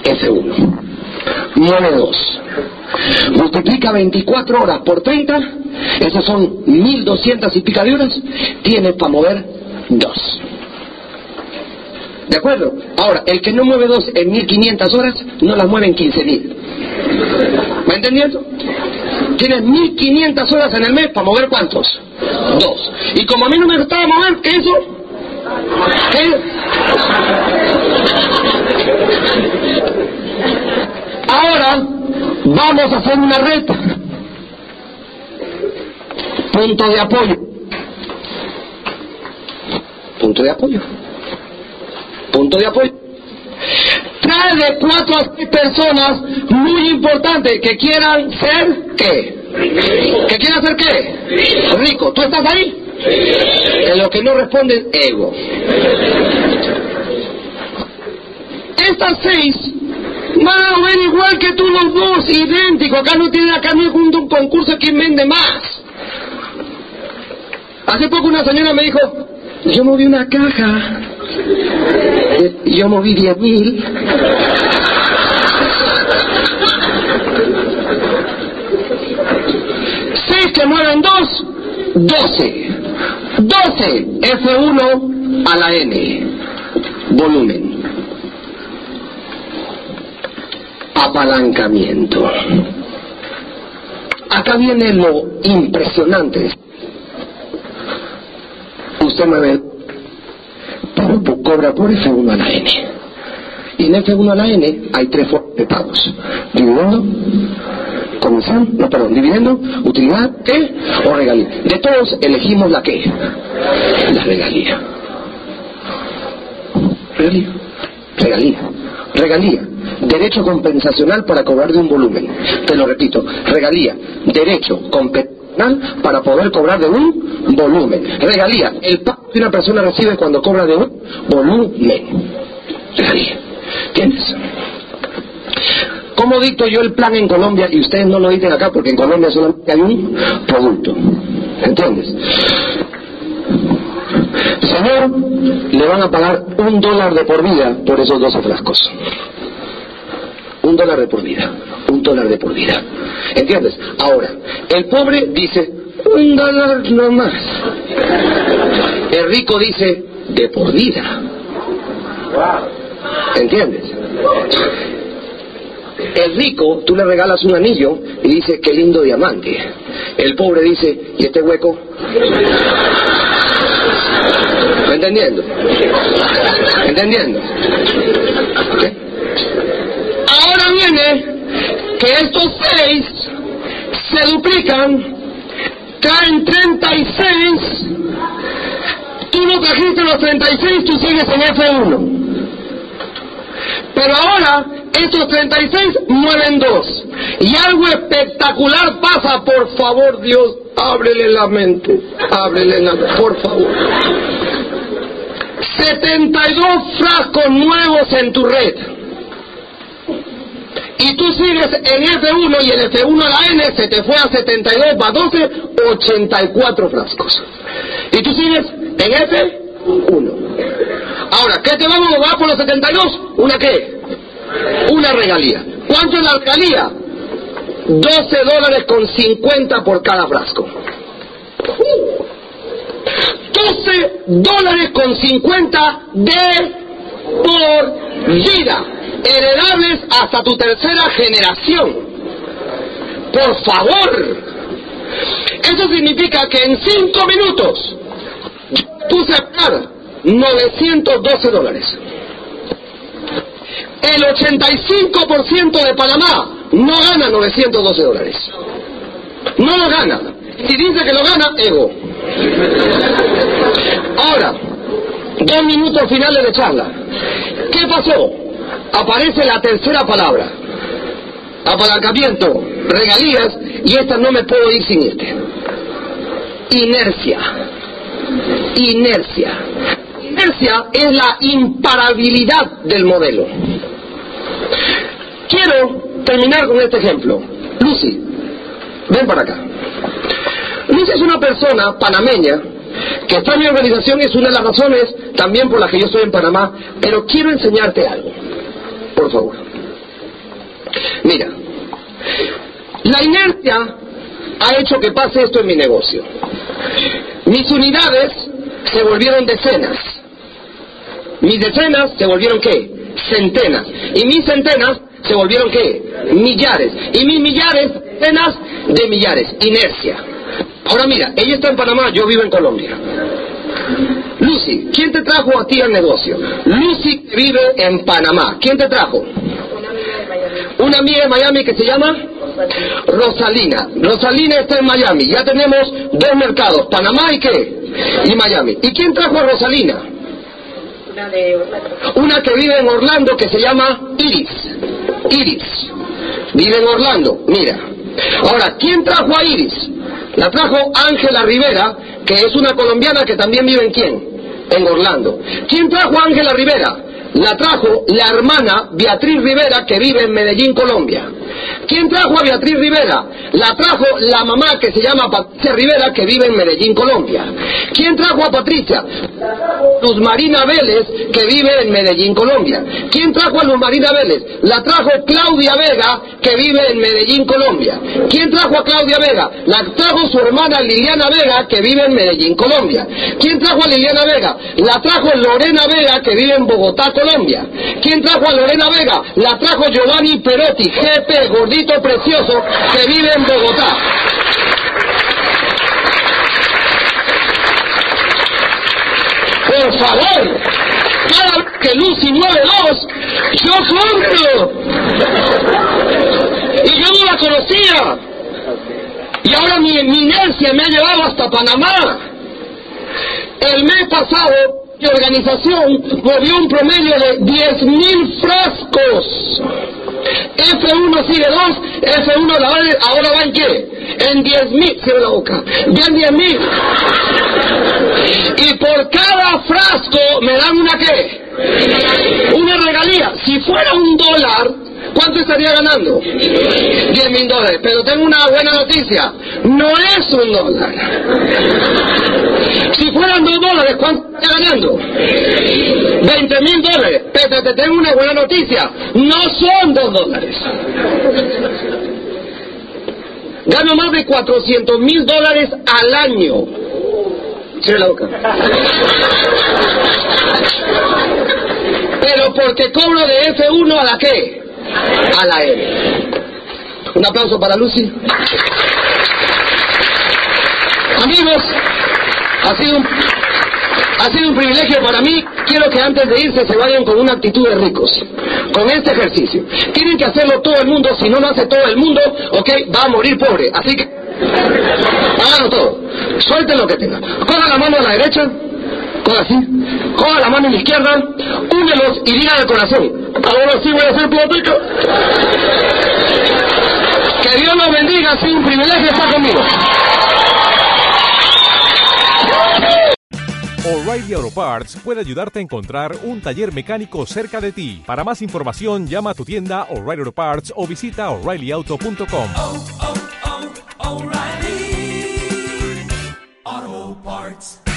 F1. Mueve dos. Multiplica 24 horas por 30. Esas son 1200 y pica de horas. Tienes para mover dos. ¿De acuerdo? Ahora, el que no mueve dos en 1500 horas, no las mueve en 15000. ¿Me entendiendo? Tienes 1500 horas en el mes para mover cuántos? Dos. Y como a mí no me gustaba mover, ¿qué eso? ¿Qué? Ahora vamos a hacer una reta. Punto de apoyo. Punto de apoyo. Punto de apoyo. Trae de cuatro a seis personas muy importantes que quieran ser qué. ¿Que quieran ser qué? Rico. ¿Tú estás ahí? En lo que no responden, ego. Estas seis Van a ver igual que tú los dos, idéntico. Acá no tiene acá no es un, concurso quién vende más. Hace poco una señora me dijo, yo moví una caja. Yo moví diez mil. Seis que mueven dos, doce. Doce F1 a la N. Volumen. Apalancamiento. Acá viene lo impresionante. Usted me ve, por- cobra por F1 a la N. Y en F1 a la N hay tres formas de pagos. Dividendo, comisión, no, perdón, dividendo, utilidad, ¿qué? O regalía. De todos elegimos la qué? La regalía. Regalía. Regalía. Regalía. Derecho compensacional para cobrar de un volumen. Te lo repito. Regalía. Derecho compensacional para poder cobrar de un volumen. Regalía. El pago que una persona recibe cuando cobra de un volumen. Regalía. ¿Entiendes? ¿Cómo dicto yo el plan en Colombia y ustedes no lo dicen acá porque en Colombia solamente hay un producto? ¿Entiendes? Señor, le van a pagar un dólar de por vida por esos 12 frascos. Un dólar de por vida. Un dólar de por vida. ¿Entiendes? Ahora, el pobre dice, un dólar nomás. El rico dice, de por vida. ¿Entiendes? El rico, tú le regalas un anillo y dice, qué lindo diamante. El pobre dice, ¿y este hueco? ¿Me entendiendo? ¿Entendiendo? Viene que estos seis se duplican, caen 36, tú no trajiste los 36, tú sigues en F1. Pero ahora estos 36 mueven dos. Y algo espectacular pasa, por favor Dios, ábrele la mente, ábrele la mente, por favor. 72 frascos nuevos en tu red. Y tú sigues en F1 y el F1 a la N se te fue a 72, va 12, 84 frascos. Y tú sigues en F1. Ahora, ¿qué te vamos a dar por los 72? ¿Una qué? Una regalía. ¿Cuánto es la regalía? 12 dólares con 50 por cada frasco. 12 dólares con 50 de por vida. Heredables hasta tu tercera generación. Por favor. Eso significa que en 5 minutos a pagar 912 dólares. El 85% de Panamá no gana 912 dólares. No lo gana. Si dice que lo gana, ego. Ahora, dos minutos finales de charla. ¿Qué pasó? Aparece la tercera palabra. Apalancamiento, regalías, y esta no me puedo ir sin este. Inercia. Inercia. Inercia es la imparabilidad del modelo. Quiero terminar con este ejemplo. Lucy, ven para acá. Lucy es una persona panameña que está en mi organización y es una de las razones también por las que yo estoy en Panamá, pero quiero enseñarte algo, por favor. Mira, la inercia ha hecho que pase esto en mi negocio. Mis unidades se volvieron decenas. Mis decenas se volvieron qué? Centenas. Y mis centenas se volvieron qué? Millares. Y mis millares, decenas de millares. Inercia. Ahora mira, ella está en Panamá, yo vivo en Colombia. Lucy, ¿quién te trajo a ti al negocio? Lucy vive en Panamá. ¿Quién te trajo? Una amiga de Miami que se llama Rosalina. Rosalina está en Miami. Ya tenemos dos mercados, Panamá y qué? Y Miami. ¿Y quién trajo a Rosalina? Una que vive en Orlando que se llama Iris. Iris. Vive en Orlando. Mira. Ahora, ¿quién trajo a Iris? La trajo Ángela Rivera, que es una colombiana que también vive en quién? En Orlando. ¿Quién trajo a Ángela Rivera? la trajo la hermana Beatriz Rivera que vive en Medellín, Colombia. ¿Quién trajo a Beatriz Rivera? La trajo la mamá que se llama Patricia Rivera que vive en Medellín, Colombia. ¿Quién trajo a Patricia? Luz Marina Vélez que vive en Medellín, Colombia. ¿Quién trajo a Luz Marina Vélez? La trajo Claudia Vega que vive en Medellín, Colombia. ¿Quién trajo a Claudia Vega? La trajo su hermana Liliana Vega que vive en Medellín, Colombia. ¿Quién trajo a Liliana Vega? La trajo Lorena Vega que vive en Bogotá, Colombia. ¿Quién trajo a Lorena Vega? La trajo Giovanni Perotti, GP, gordito precioso, que vive en Bogotá. Por favor, cada vez que Lucy mueve dos, yo compro. Y yo no la conocía. Y ahora mi eminencia me ha llevado hasta Panamá. El mes pasado, mi organización movió un promedio de 10.000 frascos. F1 sigue 2, F1 la va- ahora va en qué? En 10.000, cierra la boca, ya en 10.000. Y por cada frasco me dan una qué? Una regalía. Si fuera un dólar, ¿cuánto estaría ganando? 10 mil dólares. Pero tengo una buena noticia. No es un dólar. Si fueran dos dólares, ¿cuánto estaría ganando? 20 mil dólares. Pero te tengo una buena noticia. No son dos dólares. Gano más de 400 mil dólares al año. Cierra la boca. Pero porque cobro de F1 a la qué? A la M. Un aplauso para Lucy. Amigos, ha sido un, ha sido un privilegio para mí. Quiero que antes de irse se vayan con una actitud de ricos. Con este ejercicio. Tienen que hacerlo todo el mundo. Si no lo hace todo el mundo, ok, va a morir pobre. Así que háganlo todo. Suelten lo que tengan. Cojan la mano a la derecha. Coja así. Coja la mano a la izquierda. Únelos y digan al corazón. Ahora sí voy a ser plática. Que Dios los bendiga. Sido un privilegio estar conmigo. O'Reilly Auto Parts puede ayudarte a encontrar un taller mecánico cerca de ti. Para más información, llama a tu tienda O'Reilly Auto Parts o visita oreillyauto.com. oh, oh, O'Reilly Auto Parts.